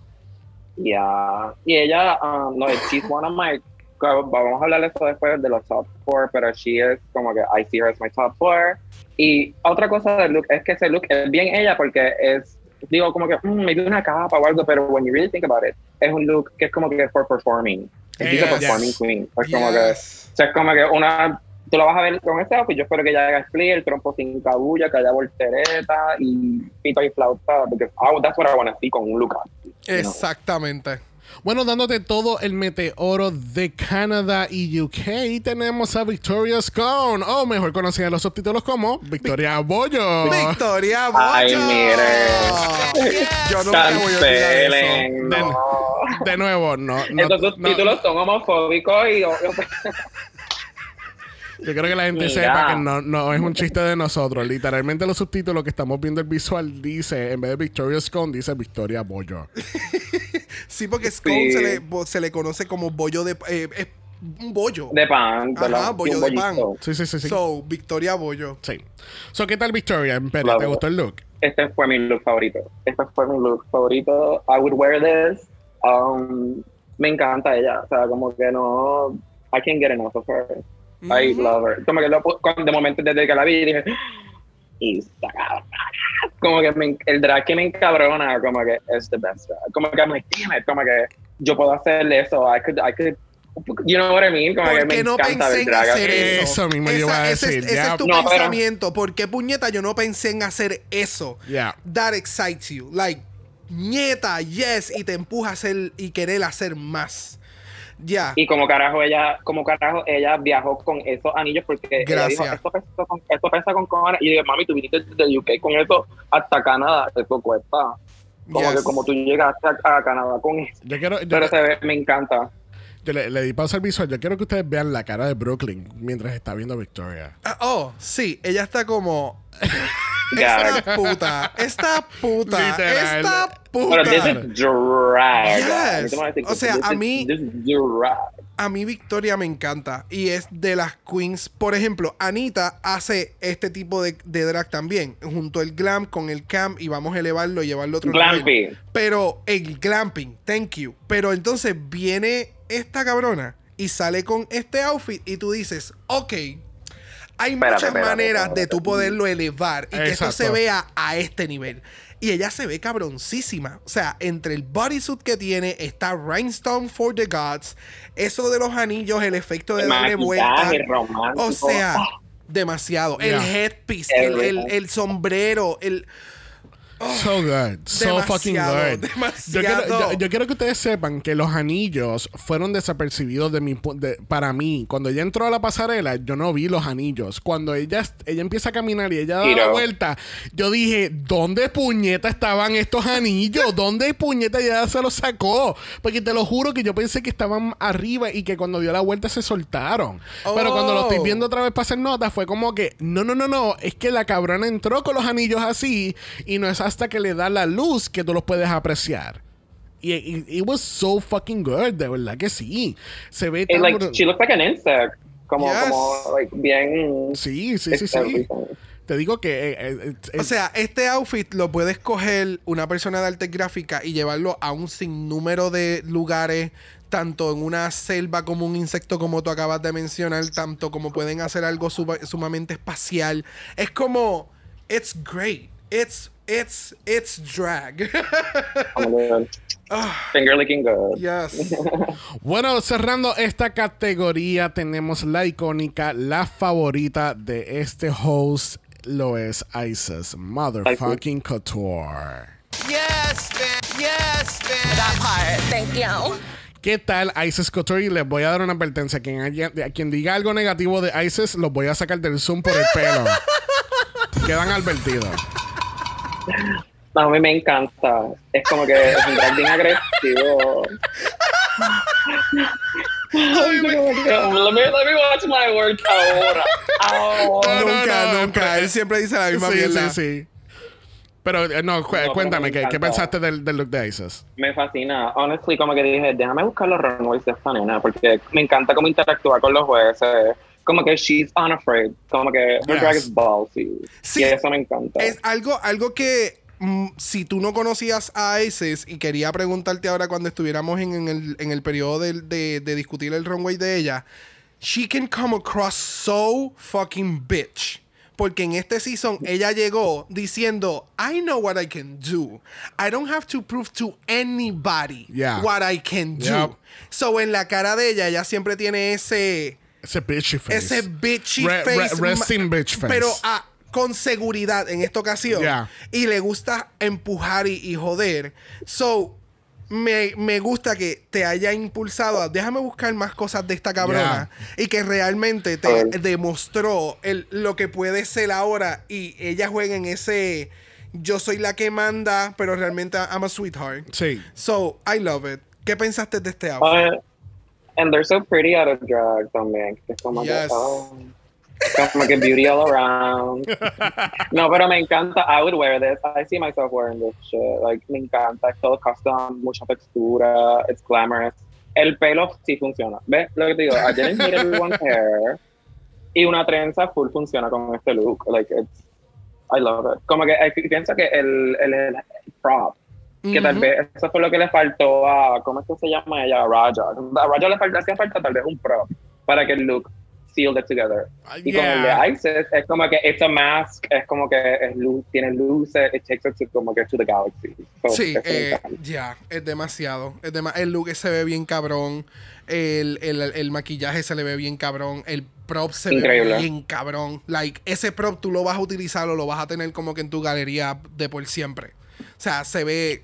Yeah. Y ella, um, no, she's one of my, vamos a hablar de eso después de los top four, pero she es como que I see her as my top four. Y otra cosa del look es que ese look es bien ella porque es, digo, como que mm, maybe una capa o algo, pero when you really think about it, es un look que es como que for performing. Es Yes. she's a performing Yes. queen. Es como que, Yes. o sea, es como que una, tú lo vas a ver con ese outfit, yo espero que ella haga split, el trompo sin cabulla, que haya voltereta y pito y flauta, because I- that's what I want to see con un look así, you know. Bueno, dándote todo el meteoro de Canadá y UK, tenemos a Victoria Scone, o mejor conocida en los subtítulos como Victoria Bollo. Victoria Ay, Boyo. mire. <laughs> Yo nunca voy a olvidar eso. Cancelen, De, no. de nuevo, no. no, Estos no- títulos son homofóbicos y Yo creo que la gente Mira. sepa que no, no es un chiste de nosotros. Literalmente los subtítulos que estamos viendo el visual dice, en vez de Victoria Scone, dice Victoria Bollo. <laughs> Sí, porque Scone Sí. se, le, bo- se le conoce como bollo de... eh, es un bollo. de pan, Ajá, ¿verdad? bollo de pan. Sí, sí, sí, sí. So, Victoria Bollo. sí. So, ¿qué tal Victoria? Claro. ¿Te gustó el look? Este fue mi look favorito. Este fue mi look favorito. I would wear this. Um, me encanta ella. O sea, como que no... I can't get enough of her. I love her. Como que lo, de momento desde que la vi dije... Y está cabrona. Como que me- el drag que me encabrona, como que es the best drag. Como que I'm like, como que yo puedo hacerle eso. I could, I could, you know what I mean? Como que ¿Por me qué no encanta pensé en drag hacer así. eso? Eso mismo yo iba a ese, decir, ese ya. es tu No, pero- pensamiento. ¿Por qué, puñeta, yo no pensé en hacer eso? Yeah. That excites you. Like, nieta, yes, y te empuja a hacer y querer hacer más. Ya. Y como carajo ella, como carajo ella viajó con esos anillos porque ella dijo, Gracias. esto pesa con, esto pesa con cojones. Y yo dije, mami, tú viniste desde UK con eso hasta Canadá, eso cuesta. Como Yes. que como tú llegaste a, a Canadá con eso. Yo quiero... Yo, Pero se ve, me encanta. yo le, le di pausa al visual. Yo quiero que ustedes vean la cara de Brooklyn mientras está viendo a Victoria. Ah, oh, sí, ella está como. Gag. Esta puta, esta puta, Literal. esta Pero puta. this is drag. Yes. O sea, this a mí-. A mí Victoria me encanta y es de las queens. Por ejemplo, Anita hace este tipo de, de drag también, junto el glam con el camp y vamos a elevarlo y llevarlo a otro nivel. Glamping. Pero el glamping, thank you. Pero entonces viene esta cabrona y sale con este outfit y tú dices, ok, hay Espérate, muchas espérate, maneras de espérate. tú poderlo elevar y que esto se vea a este nivel. Y ella se ve cabroncísima. O sea, entre el bodysuit que tiene está Rhinestone for the Gods, eso de los anillos, el efecto de darle vuelta. romántico. O sea, demasiado. El headpiece, el, el- Everything. el sombrero, el. So good. So fucking Demasiado, good. Yo quiero, yo- yo quiero que ustedes sepan que los anillos fueron desapercibidos de mi de- para mí. Cuando ella entró a la pasarela, yo no vi los anillos. Cuando ella, ella empieza a caminar y ella da la vuelta, yo dije, ¿dónde puñeta estaban estos anillos? ¿Dónde puñeta ella se los sacó? Porque te lo juro que yo pensé que estaban arriba y que cuando dio la vuelta se soltaron. Pero cuando lo estoy Oh. viendo otra vez para hacer notas, fue como que, no, no, no, no, es que la cabrona entró con los anillos así y no es hasta que le da la luz que tú los puedes apreciar. Y it was so fucking good, de verdad que sí. Se ve It, tan like, she looks like an insect. Como, Yes. como, like, bien... Sí, sí, sí, sí. Te digo que... eh, eh, eh, O sea, este outfit lo puede escoger una persona de arte gráfica y llevarlo a un sinnúmero de lugares, tanto en una selva como un insecto, como tú acabas de mencionar, tanto como pueden hacer algo suma- sumamente espacial. Es como, it's great. It's, it's, it's drag. <laughs> Oh Finger licking good. yes. <laughs> Bueno, cerrando esta categoría, tenemos la icónica, la favorita de este host, lo es Isis, Motherfucking Couture. Yes, bitch. Yes, bitch. That part. Thank you. ¿Qué tal Isis Couture? Y les voy a dar una advertencia. Quien, haya- a quien diga algo negativo de Isis, los voy a sacar del Zoom por el pelo. <laughs> Quedan advertidos. No, a mí me encanta. Es como que es un drag bien agresivo. Ay, mío. let, me, let me watch my work ahora. Ahora. No, no, nunca, no, nunca. pero- Él siempre dice la misma Sí, mierda. sí, sí. Pero eh, no, cu- pero cuéntame, me ¿qué, qué pensaste del, del look de Isis? Me fascina. Honestly, como que dije, déjame buscar los runways de esta nena, porque me encanta cómo interactúa con los jueces. Como que she's unafraid. Como que her Yes. drag is ballsy. Sí. Y eso me encanta. Es algo, algo que mm, si tú no conocías a Isis y quería preguntarte ahora cuando estuviéramos en, en el, en el periodo de, de- de discutir el runway de ella, she can come across so fucking bitch. Porque en este season ella llegó diciendo, I know what I can do. I don't have to prove to anybody Yeah. what I can do. Yep. So en la cara de ella, ella siempre tiene ese Ese bitchy face. ese bitchy Re- re- face. resting bitch face. Pero ah, con seguridad en esta ocasión. Yeah. Y le gusta empujar y, y joder. So, me, me gusta que te haya impulsado a déjame buscar más cosas de esta cabrona. Y que realmente te demostró el, lo que puede ser ahora. Y ella juega en ese yo soy la que manda, pero realmente I'm a sweetheart. Sí. So, I love it. ¿Qué pensaste de este outfit? And they're so pretty out of que Es como Yes. oh, como que beauty all around. <laughs> no, pero me encanta. I would wear this. I see myself wearing this shit. Like, me encanta. Es todo custom, mucha textura. It's glamorous. El pelo sí funciona. ¿Ves lo que te digo? I didn't hate everyone's <laughs> hair. Y una trenza full funciona con este look. Like, it's, I love it. Como que I pienso que el, el, el prop que tal vez eso fue lo que le faltó a, ¿cómo es que se llama ella? A Raja. A Raja le falta, hacía falta tal vez un prop para que el look sealed it together. Y con el Yeah. de Isis es como que it's a mask, es como que es luz, tiene luces, it takes it to, como que to the galaxy. So, Sí, eh, ya, es demasiado. Es dema- el look se ve bien cabrón. El, el- el maquillaje se le ve bien cabrón. El prop se Increíble. ve bien cabrón. Like, ese prop tú lo vas a utilizar o lo vas a tener como que en tu galería de por siempre. O sea, se ve.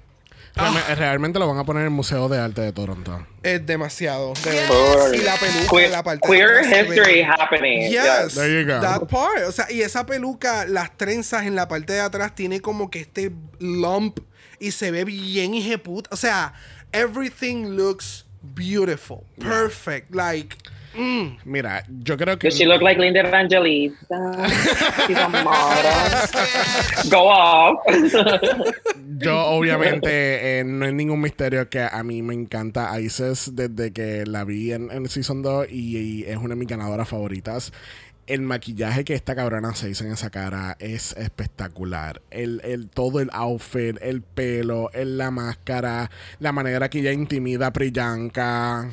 Realme- Realmente lo van a poner en el Museo de Arte de Toronto. Es demasiado. de verdad. Por- Y la peluca, queer, la parte de queer history happening. Yes, Yes. There you go. that part. O sea, y esa peluca, las trenzas en la parte de atrás tiene como que este lump y se ve bien hijeputa. O sea, everything looks beautiful, perfect, like. Mm. Mira, yo creo que... Does she look like Linda Evangelista? <laughs> She's a model. Go off. <laughs> Yo, obviamente, eh, no es ningún misterio que a mí me encanta Isis desde que la vi en, en Season 2 y, y es una de mis ganadoras favoritas. El maquillaje que esta cabrona se hizo en esa cara es espectacular. El, el, todo el outfit, el pelo, el, la máscara, la manera que ella intimida a Priyanka.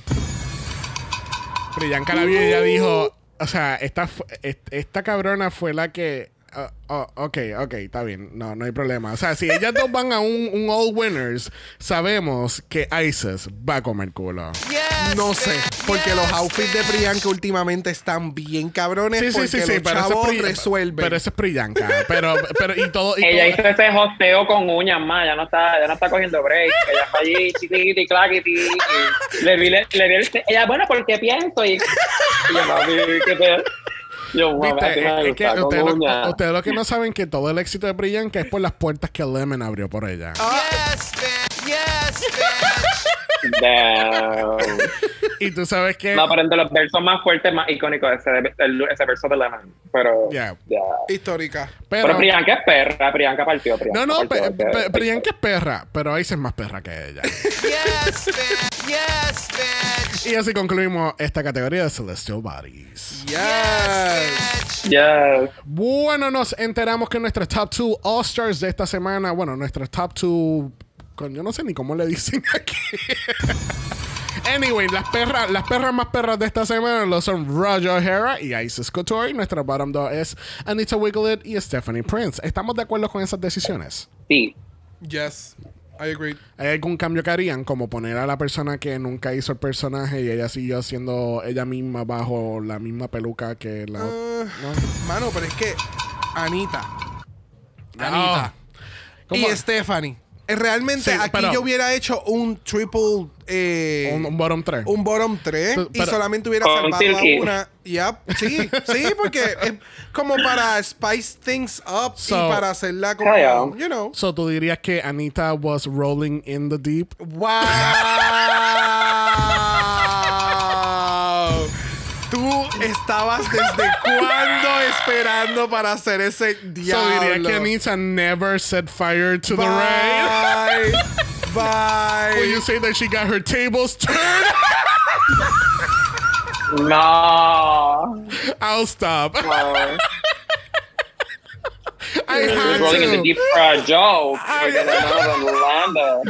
Priyanka la vio y ella dijo, o sea, esta, esta cabrona fue la que... ah, ah, ok, ok, está bien. No, no hay problema. O sea, si ellas dos van a un, un All Winners, sabemos que Isis va a comer culo. No sé, porque los outfits de Priyanka últimamente están bien cabrones Sí, sí, porque sí, sí, los pero eso chavos es resuelven. Pero eso es Priyanka. Pero, pero, y todo. Y Ella todo- hizo ese hosteo con uñas más, ya no está, ya no está cogiendo break. Ella está allí, chiquiti, claquiti. y Le vi, le, le vi el, ella, bueno, porque pienso y, y yo, mami, ¿qué te? Yo, Viste, es, que ustedes lo, uñas. ustedes lo que no saben que todo el éxito de Priyanka es por las puertas que Lemon abrió por ella. Yes, bitch. Yes, bitch. Y tú sabes que. No, pero entre los versos más fuertes, más icónicos, ese, el- ese verso de Lemon. Pero, Yeah. ya. Histórica. Pero, pero, Priyanka es perra, Priyanka partió. Priyanka no, no, partió, Pe- que- Pe- Priyanka es perra, pero Isis es más perra que ella. Yes, bitch. Yes, bitch. y así concluimos esta categoría de Celestial Bodies. Yes. Yes. Bueno, nos enteramos que nuestros top 2 All-Stars de esta semana, bueno, nuestros top 2, yo no sé ni cómo le dicen <laughs> aquí. anyway, las perras, las perras más perras de esta semana lo son Roger O'Hara y Isis Couture. Y nuestra bottom 2 es Anita Wiglet y Stephanie Prince. ¿Estamos de acuerdo con esas decisiones? Sí. Yes. I agree. ¿Hay algún cambio que harían? Como poner a la persona que nunca hizo el personaje y ella siguió siendo ella misma bajo la misma peluca que la Uh, ¿no? Mano, pero es que Anita. Ah. Anita. Y ¿Cómo? Stephanie. Eh, Realmente Sí, aquí pero- yo hubiera hecho un triple. eh, Un, un bottom 3. un bottom 3 Pero- y solamente hubiera Con salvado a una. Yep, sí, sí, porque es como para spice things up So- y para hacerla como, Calla. you know. So tú dirías que Anita was rolling in the deep. ¡Wow! <laughs> Tú estabas desde cuándo esperando para hacer ese So diablo. diría que Anita never set fire to the rain. Bye. Bye. Will you say that she got her tables turned? No. I'll stop. no. I You're had rolling in the to. deep for a joke. Porque no, no, Orlando.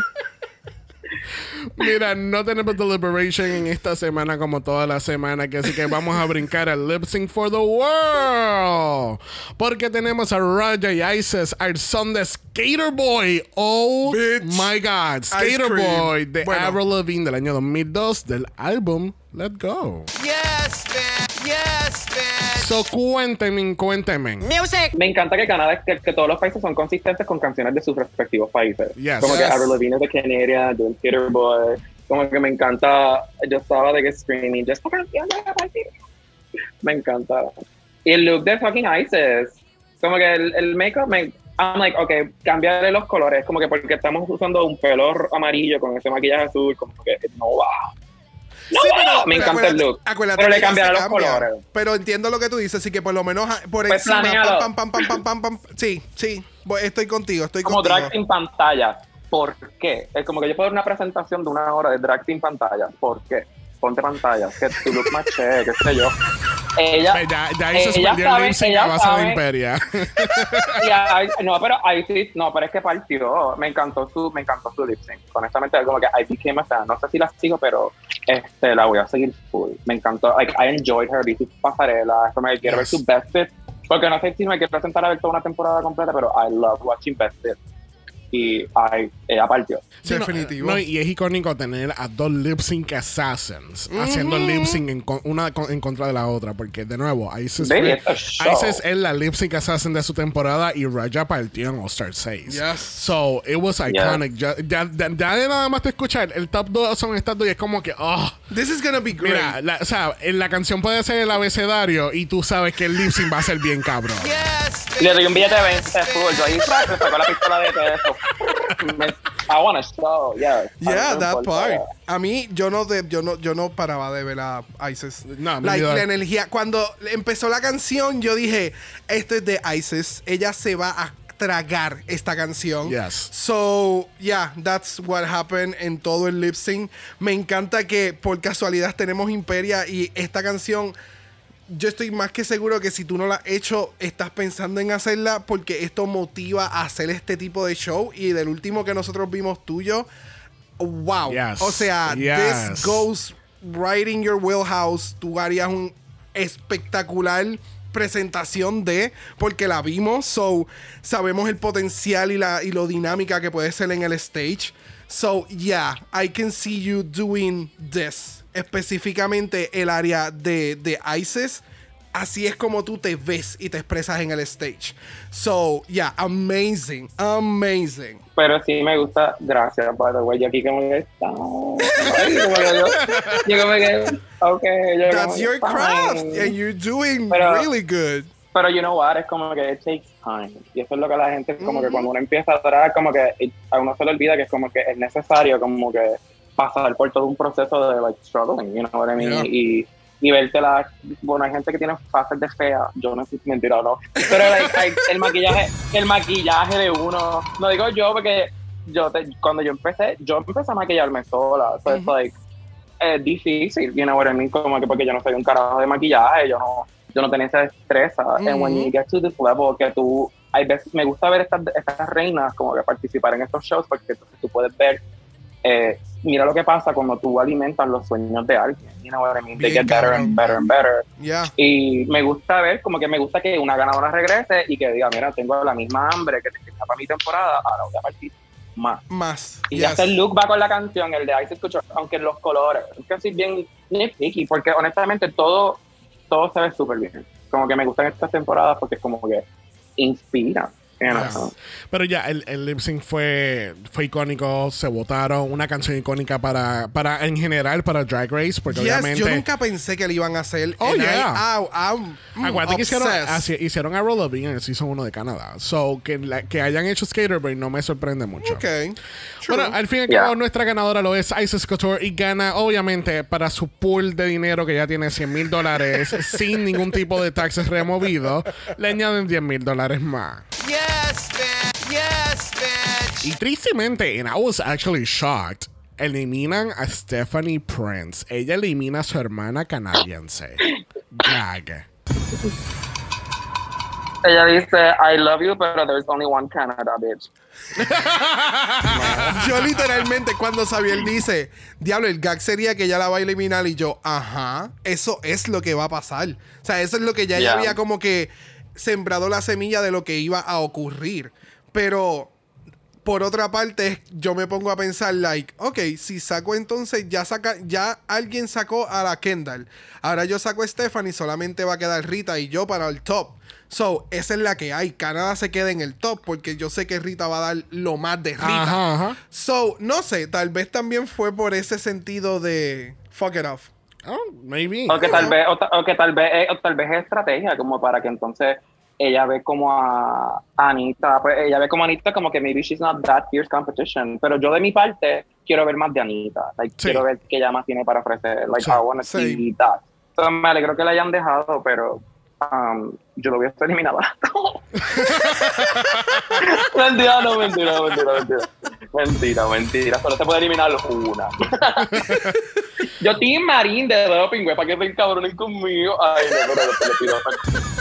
Mira, no tenemos deliberation en esta semana como toda la semana, que así que vamos a brincar al lip sync for the world. Porque tenemos a Raja y Isis, al son de Skater Boy. Oh Bitch. my God. Skater. Boy de Bueno. Avril Lavigne del año 2002 del álbum Let's Go. Yes, bitch. Yes, bitch. So cuéntenme, cuéntenme. Me encanta que Canadá, que, que todos los países son consistentes con canciones de sus respectivos países. Yes. Como que Yes. Avril Lavigne es de Canada, de Skater Boy. Como que me encanta. Yo estaba de que screaming, partir. Me encanta. Y el look de fucking Isis. Como que el, el make-up, me, I'm like, ok, cambiarle los colores. Como que porque estamos usando un pelo amarillo con ese maquillaje azul, como que no va. No Sí, pero- me pero encanta el look. acuérdate pero le cambiaron los cambia. colores. Pero entiendo lo que tú dices, así que por lo menos ah, por Pues encima. planéalo. Pam, pam, pam, pam, pam, pam, pam. Sí, sí. Estoy contigo, estoy como contigo. drag sin pantalla. ¿Por qué? Es como que yo puedo dar una presentación de una hora de drag sin pantalla. ¿Por qué? Ponte pantalla, que tu look más chévere, qué sé yo. Ella, Ya, ya Isis ella sabe, ella a base de. Imperia. <laughs> ahí- no, pero ahí sí, no, pero es que partió. Me encantó su, me encantó su lip sync. Honestamente, como que I became a fan. No sé si la sigo, pero este, la voy a seguir full. Me encantó. Like, I enjoyed her, vi sus pasarelas. Que quiero ver Yes. su best fit. Porque no sé si me quiero presentar a ver toda una temporada completa, pero I love watching best fit. Y ay, ella partió. Sí, no, Definitivo. no, y es icónico tener a dos lip sync assassins haciendo lip sync en una en contra de la otra. Porque, de nuevo, Isis, Baby, fue- a. Isis es la lip sync assassin de su temporada y Raja partió en All Star 6. Yes. So, it was iconic. Ya, ya, ya- ya de nada más te escuchar, el top 2 son estas dos y es como que, oh. This is gonna be great. Mira, la, o sea, en la canción puede ser el abecedario y tú sabes que el lip sync va a ser bien cabrón. Yes. Le doy un billete de 20 full. Yo ahí sacó la pistola de peso. I wanna show, yes. Yeah, No that part. A mí, yo no, de, yo no, yo no paraba de ver a Isis. No, me Like, la energía. Cuando empezó la canción, yo dije, esto es de Isis. Ella se va a tragar esta canción. Yes. So, yeah, that's what happened en todo el lip sync. Me encanta que por casualidad tenemos Imperia y esta canción yo estoy más que seguro que si tú no la has hecho, estás pensando en hacerla porque esto motiva a hacer este tipo de show. Y del último que nosotros vimos tuyo, wow. Yes. O sea, Yes. this goes right in your wheelhouse. Tú harías un espectacular presentación de porque la vimos so sabemos el potencial y la y lo dinámica que puede ser en el stage so yeah I can see you doing this específicamente el área de, de ISIS así es como tú te ves y te expresas en el stage so yeah amazing amazing Pero sí me gusta, gracias, by the way. Yo aquí como que está. Como yo, como que, ok. Yo como that's que, your craft fine. and you're doing Pero- really good Pero you know what, es como que it takes time. Y eso es lo que la gente, como que cuando uno empieza a adorar, como que a uno se le olvida que es como que es necesario como que pasar por todo un proceso de like struggling, you know what I mean? Yeah. Y, y verte la, bueno, hay gente que tiene fases de fea, yo no sé si mentira o no, pero like, el maquillaje, el maquillaje de uno, no digo yo porque yo te- cuando yo empecé, yo empecé a maquillarme sola, so it's like, es difícil, you know what I mean? Como que porque yo no soy un carajo de maquillaje, yo no, yo no tenía esa destreza. And when you get to this level, que tú, hay veces, me gusta ver estas, estas reinas como que participar en estos shows, porque entonces tú puedes ver, eh, mira lo que pasa cuando tú alimentas los sueños de alguien, you know what I mean? They Bien get better cabrón. and better and better. yeah Y me gusta ver, como que me gusta que una ganadora regrese y que diga, mira, tengo la misma hambre que tenía para mi temporada, ahora voy a partir más. más Y yes. ya el look va con la canción, el de Ice escuchó, aunque los colores, es así bien nitpicky, porque honestamente todo, todo se ve súper bien. Como que me gustan estas temporadas porque es como que inspira. Yes. Pero ya, el, el lip sync fue, fue icónico, se votaron, una canción icónica para, para en general para Drag Race, porque Yes, obviamente... yo nunca pensé que lo iban a hacer. Oh, yeah. Mm, Acuérdate que hicieron, así- hicieron a Roll in el Season 1 de Canadá. So, que, la- que hayan hecho Skaterboy no me sorprende mucho. Ok. True. Bueno, al fin y al Yeah. cabo, nuestra ganadora lo es Isis Couture y gana, obviamente, para su pool de dinero que ya tiene 100 mil dólares <laughs> sin ningún tipo de taxes removido, le añaden 10 mil dólares más. Yes, bitch. Yes, bitch. Y tristemente, and I was actually shocked, eliminan a Stephanie Prince. Ella elimina a su hermana canadiense. Gag. Ella dice, I love you, pero there's only one Canada, bitch. <laughs> Yo literalmente cuando Xavier dice, diablo, el gag sería que ella la va a eliminar y yo, ajá, eso es lo que va a pasar. O sea, eso es lo que ya ella había como que sembrado la semilla de lo que iba a ocurrir. Pero por otra parte, yo me pongo a pensar, like, ok, si saco entonces, ya saca, ya alguien sacó a la Kendall. Ahora yo saco a Stephanie, solamente va a quedar Rita y yo para el top. So, esa es la que hay. Canadá se queda en el top porque yo sé que Rita va a dar lo más de Rita. Ajá, ajá. So, no sé, tal vez también fue por ese sentido de fuck it off. Oh, maybe. O que tal vez, o, o que tal vez, eh, o tal vez es estrategia, como para que entonces ella ve como a Anita, pues ella ve como a Anita como que maybe she's not that fierce competition, pero yo de mi parte quiero ver más de Anita, like, Sí. quiero ver qué ella más tiene para ofrecer, like Sí, I wanna sí. see that. Me alegro que la hayan dejado, pero um, yo lo hubiese eliminado. mentira, <laughs> no, <laughs> mentira, mentira, mentira. Mentira, mentira. Solo se puede eliminar una. <laughs> Yo Team Marín de doping, güey, para que se encabronen conmigo. Ay, no, lo pido.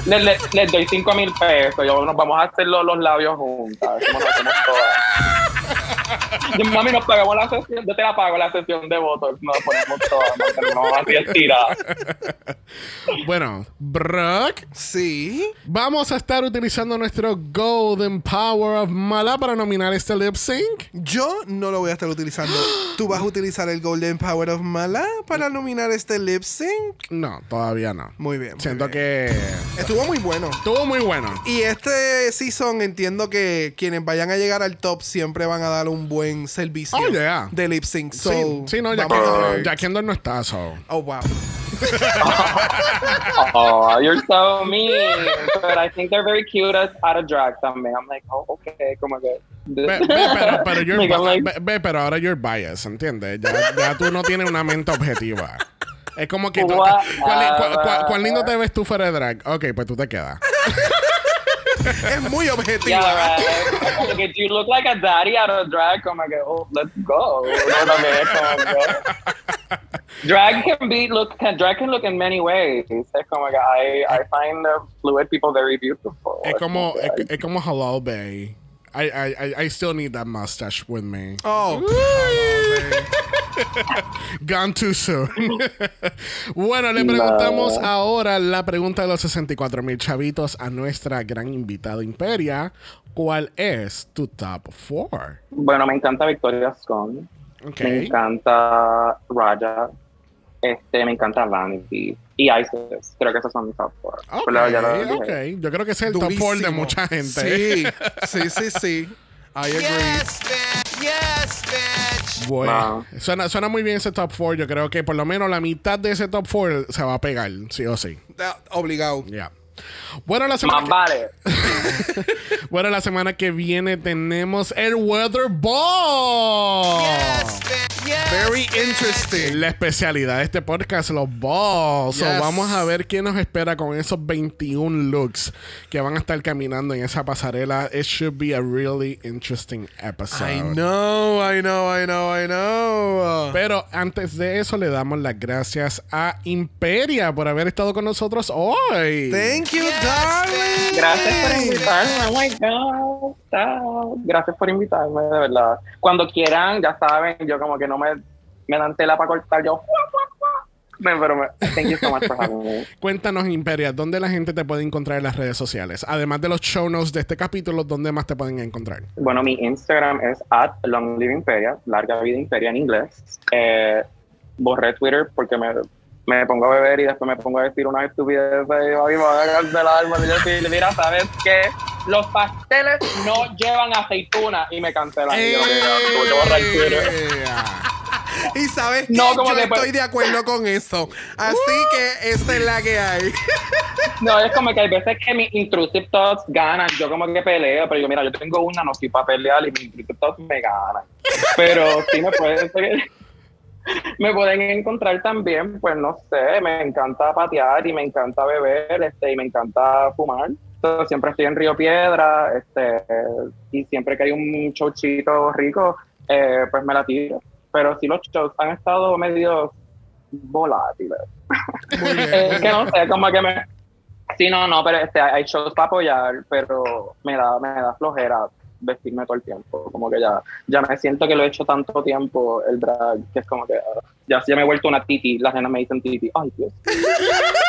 Les, les, les doy 5 mil pesos. Yo, nos vamos a hacer los, los labios juntas. Como nos hacemos todas. <laughs> Mami, nos pagamos la sesión. Yo te la pago la sesión de votos. Nos ponemos todas. Vamos así estiradas. <laughs> Bueno, Brock, Sí. vamos a estar utilizando nuestro Golden Power of Mala para nominar este lip sync. Yo no lo voy a estar utilizando. <gasps> ¿Tú vas a utilizar el Golden Power of Mala para nominar este lip sync? No, todavía no. Muy bien. muy Siento bien. que Estuvo muy bueno. estuvo muy bueno. Y este season entiendo que quienes vayan a llegar al top siempre van a dar un buen servicio Oh, yeah. de lip sync. So, sí, sí, no, ver. ya Kendall no está, so. Oh, wow. <laughs> Oh, you're so mean. But I think they're very cute as out of drag también. I'm like, oh, okay. Como que. Ve, ve, pero, pero you're <laughs> Like, like, ve- ve, pero ahora you're biased, ¿entiendes? Ya, ya tú no tienes una mente objetiva. Es como que... tú-? ¿cuál, cuál- cuál- cuál lindo te ves tú fuera de drag? Ok, pues tú te quedas. <laughs> <laughs> es muy objetiva. Yeah, right. Como que you look like a daddy out of drag. Como que, oh, let's go. No, como que- <laughs> Drag can be look can drag can look in many ways. Es como que I I find the fluid people very beautiful. Es como, es, es como Hello Bay. I, I, I- I still need that mustache with me. Oh. <laughs> Gone too soon. <laughs> bueno, le preguntamos ahora la pregunta de los 64 mil chavitos a nuestra gran invitada Imperia. ¿Cuál es tu top 4? Bueno, me encanta Victoria Scone. Me encanta Raja. Este, me encanta Vanity. Y Isis. Creo que esos son mis top four. Ok, Pero ya lo dije. ok. Yo creo que ese es el top 4 de Durísimo. mucha gente. Sí, sí, sí, sí. I agree. Yes, bitch. Yes, bitch. Bueno, Wow. suena, suena muy bien ese top 4. Yo creo que por lo menos la mitad de ese top 4 se va a pegar, sí o sí. Obligado. Ya. Bueno, la semana Más que- vale. <laughs> Bueno, la semana que viene tenemos el Weather Ball. Yes. Yes. Very interesting. La especialidad de este podcast, los balls. So, Yes. vamos a ver qué nos espera con esos 21 looks que van a estar caminando en esa pasarela. It should be a really interesting episode. I know, I know, I know, I know. Pero antes de eso, le damos las gracias a Imperia por haber estado con nosotros hoy. Thank you, darling. Gracias por invitarme. Oh my God. Chao. Gracias por invitarme, de verdad. Cuando quieran, ya saben, yo como que no me, me dan tela para cortar. Yo. Pero me, thank you so much for having me. <laughs> Cuéntanos, Imperia, ¿dónde la gente te puede encontrar en las redes sociales? Además de los show notes de este capítulo, ¿dónde más te pueden encontrar? Bueno, mi Instagram es at Long Live Imperia, larga vida imperia en inglés. Eh, borré Twitter porque me, me pongo a beber y después me pongo a decir una estupidez y a mí me va a cancelar. Y yo sí, mira, ¿sabes qué? Los pasteles no llevan aceituna y me cancelan. Y yo, "Mira, tuve que borrar Twitter". Y sabes que No, yo que pues- estoy de acuerdo con eso. Así que esta es la que hay. <laughs> No, es como que hay veces que mis intrusive thoughts ganan. Yo como que peleo, pero yo, mira, yo tengo una, no estoy para pelear y mis intrusive thoughts me ganan. Pero sí me pueden <laughs> me pueden encontrar también, pues no sé, me encanta patear y me encanta beber, este, y me encanta fumar. Entonces, siempre estoy en Río Piedra, este, y siempre que hay un showcito rico, eh, pues me la tiro. Pero sí los shows han estado medio volátiles. Muy <laughs> bien. Es que no sé, como que me... Sí, no, no, pero este, hay shows para apoyar, pero me da, me da flojera vestirme todo el tiempo. Como que ya, ya me siento que lo he hecho tanto tiempo, el drag, que es como que ah, ya, ya me he vuelto una titi. Las nenas me dicen titi. Ay, Dios. <laughs>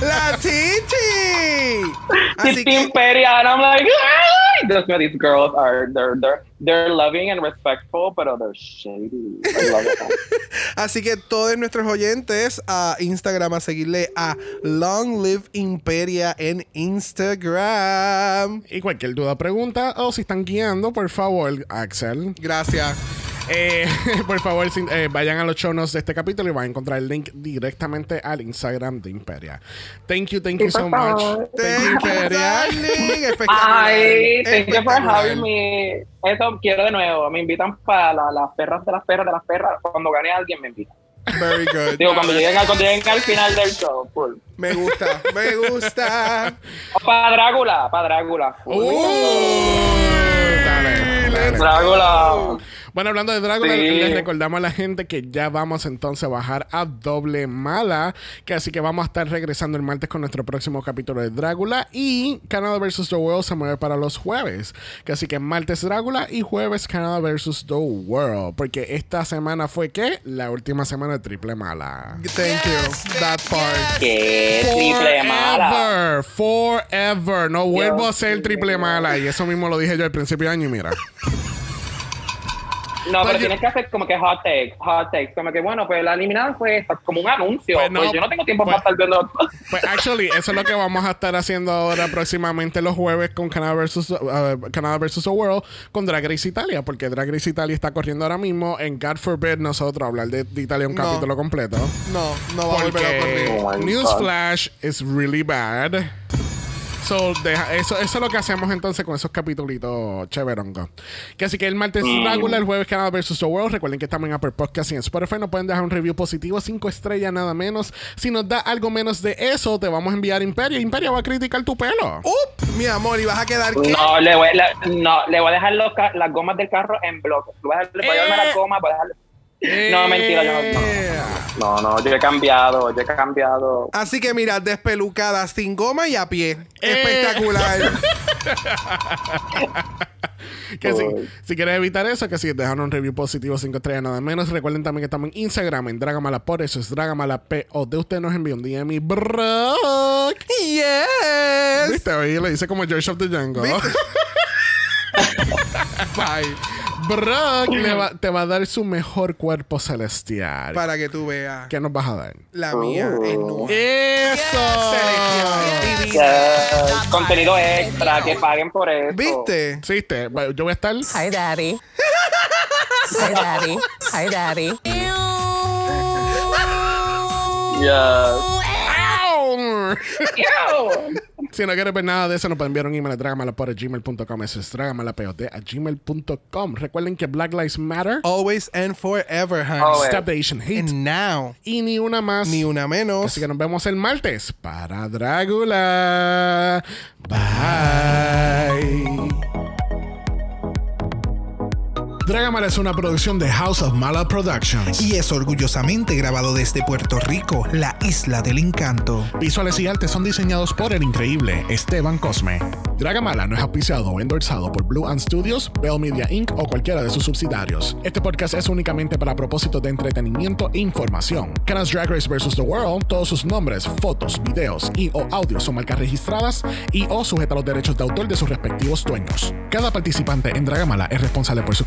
¡La Titi! Así Titi que, Imperia, and I'm like, ay, Dios mío, these girls are, they're, they're, they're loving and respectful, pero they're shady. I love it. <laughs> así que todos nuestros oyentes a Instagram a seguirle a Long Live Imperia en Instagram. Y cualquier duda, pregunta o si están guiando, por favor, Axel, Gracias. Eh, <laughs> por favor, sin- eh, vayan a los show notes de este capítulo y van a encontrar el link directamente al Instagram de Imperia. Thank you, thank you so much. Thank you. <laughs> Espectacular. Ay, thank you for having me. Eso quiero de nuevo. Me invitan para la- las perras de las perras de las perras. Cuando gane alguien me invita. Very good. <laughs> Digo, cuando lleguen, al- cuando lleguen al final del show. Me gusta, me gusta. Para Drácula, para Drácula. Uh, dale, dale. Drácula. Bueno, hablando de Drácula, Sí. les recordamos a la gente que ya vamos entonces a bajar a doble mala. Que así que vamos a estar regresando el martes con nuestro próximo capítulo de Drácula. Y Canada vs. The World se mueve para los jueves. Que así que martes Drácula y jueves Canada vs. The World. Porque esta semana fue que la última semana de triple mala. Thank you. That part. Qué triple mala. Forever, forever. No vuelvo Dios a ser triple mala. Y eso mismo lo dije yo al principio de año y mira. <laughs> No, Pues pero yo- tienes que hacer como que hot takes, hot takes. Como que, bueno, pues la eliminada fue esta, como un anuncio. Pues Pues, no, yo no tengo tiempo pues- para estar viendo. <laughs> Pues actually, eso es lo que vamos a estar haciendo ahora próximamente los jueves con Canada vs. uh, Canada versus The World con Drag Race Italia, porque Drag Race Italia está corriendo ahora mismo en God Forbid nosotros hablar de, de Italia un No. capítulo completo. No, no va a volver a ocurrir. Porque Oh Newsflash is really bad. So, deja- eso, eso es lo que hacemos entonces con esos capítulos chéverongos. Que así que el martes Mm. Drácula, el jueves Canada vs. The World. Recuerden que estamos en Apple Podcast y en Spotify. Nos pueden dejar un review positivo, cinco estrellas nada menos. Si nos da algo menos de eso, te vamos a enviar a Imperia. Imperia va a criticar tu pelo. Up, mi amor, y vas a quedar qué? No, le voy, le- no, le voy a dejar los ca- las gomas del carro en bloque. Le voy a, dejar, le voy a llevarme Eh. las gomas, voy a dejarle- No, mentira, yo no. no. Yeah. No, no, yo he cambiado, yo he cambiado. Así que mira, despelucada, sin goma y a pie. Eh. Espectacular. <laughs> Que si, si quieres evitar eso, que si dejan un review positivo 5 estrellas nada menos. Recuerden también que estamos en Instagram, en Dragamala por eso es Dragamala P. O de usted nos envió un DM y Brock. yes. ¿Viste? Oye, le dice como George of the Jungle. <laughs> Bye. Brock le va- te va a dar su mejor cuerpo celestial. Para que tú veas. ¿Qué nos vas a dar? La mía es nueva. ¡Eso! Celestial. Divina. Yes. Contenido extra, que paguen por eso. ¿Viste? Sí, te- yo voy a estar. Hi, Daddy. Hi, Daddy. Hi, Daddy. Yes. Si no quieres ver nada de eso, nos pueden enviar un email a dragamalapod.gmail.com. Eso es dragamalapod a gmail.com. Recuerden que Black Lives Matter. Always and forever, honey. Always. Stop the Asian Hate. And now, y ni una más. ni una menos. Así que nos vemos el martes para Drácula. Bye. Dragamala es una producción de House of Mala Productions. Y es orgullosamente grabado desde Puerto Rico, la isla del encanto. Visuales y artes son diseñados por el increíble Esteban Cosme. Dragamala no es auspiciado o endorsado por Blue Ant Studios, Bell Media Inc. o cualquiera de sus subsidiarios. Este podcast es únicamente para propósitos de entretenimiento e información. Canas Drag Race vs. The World, todos sus nombres, fotos, videos y o audios son marcas registradas y o sujeta a los derechos de autor de sus respectivos dueños. Cada participante en Dragamala es responsable por sus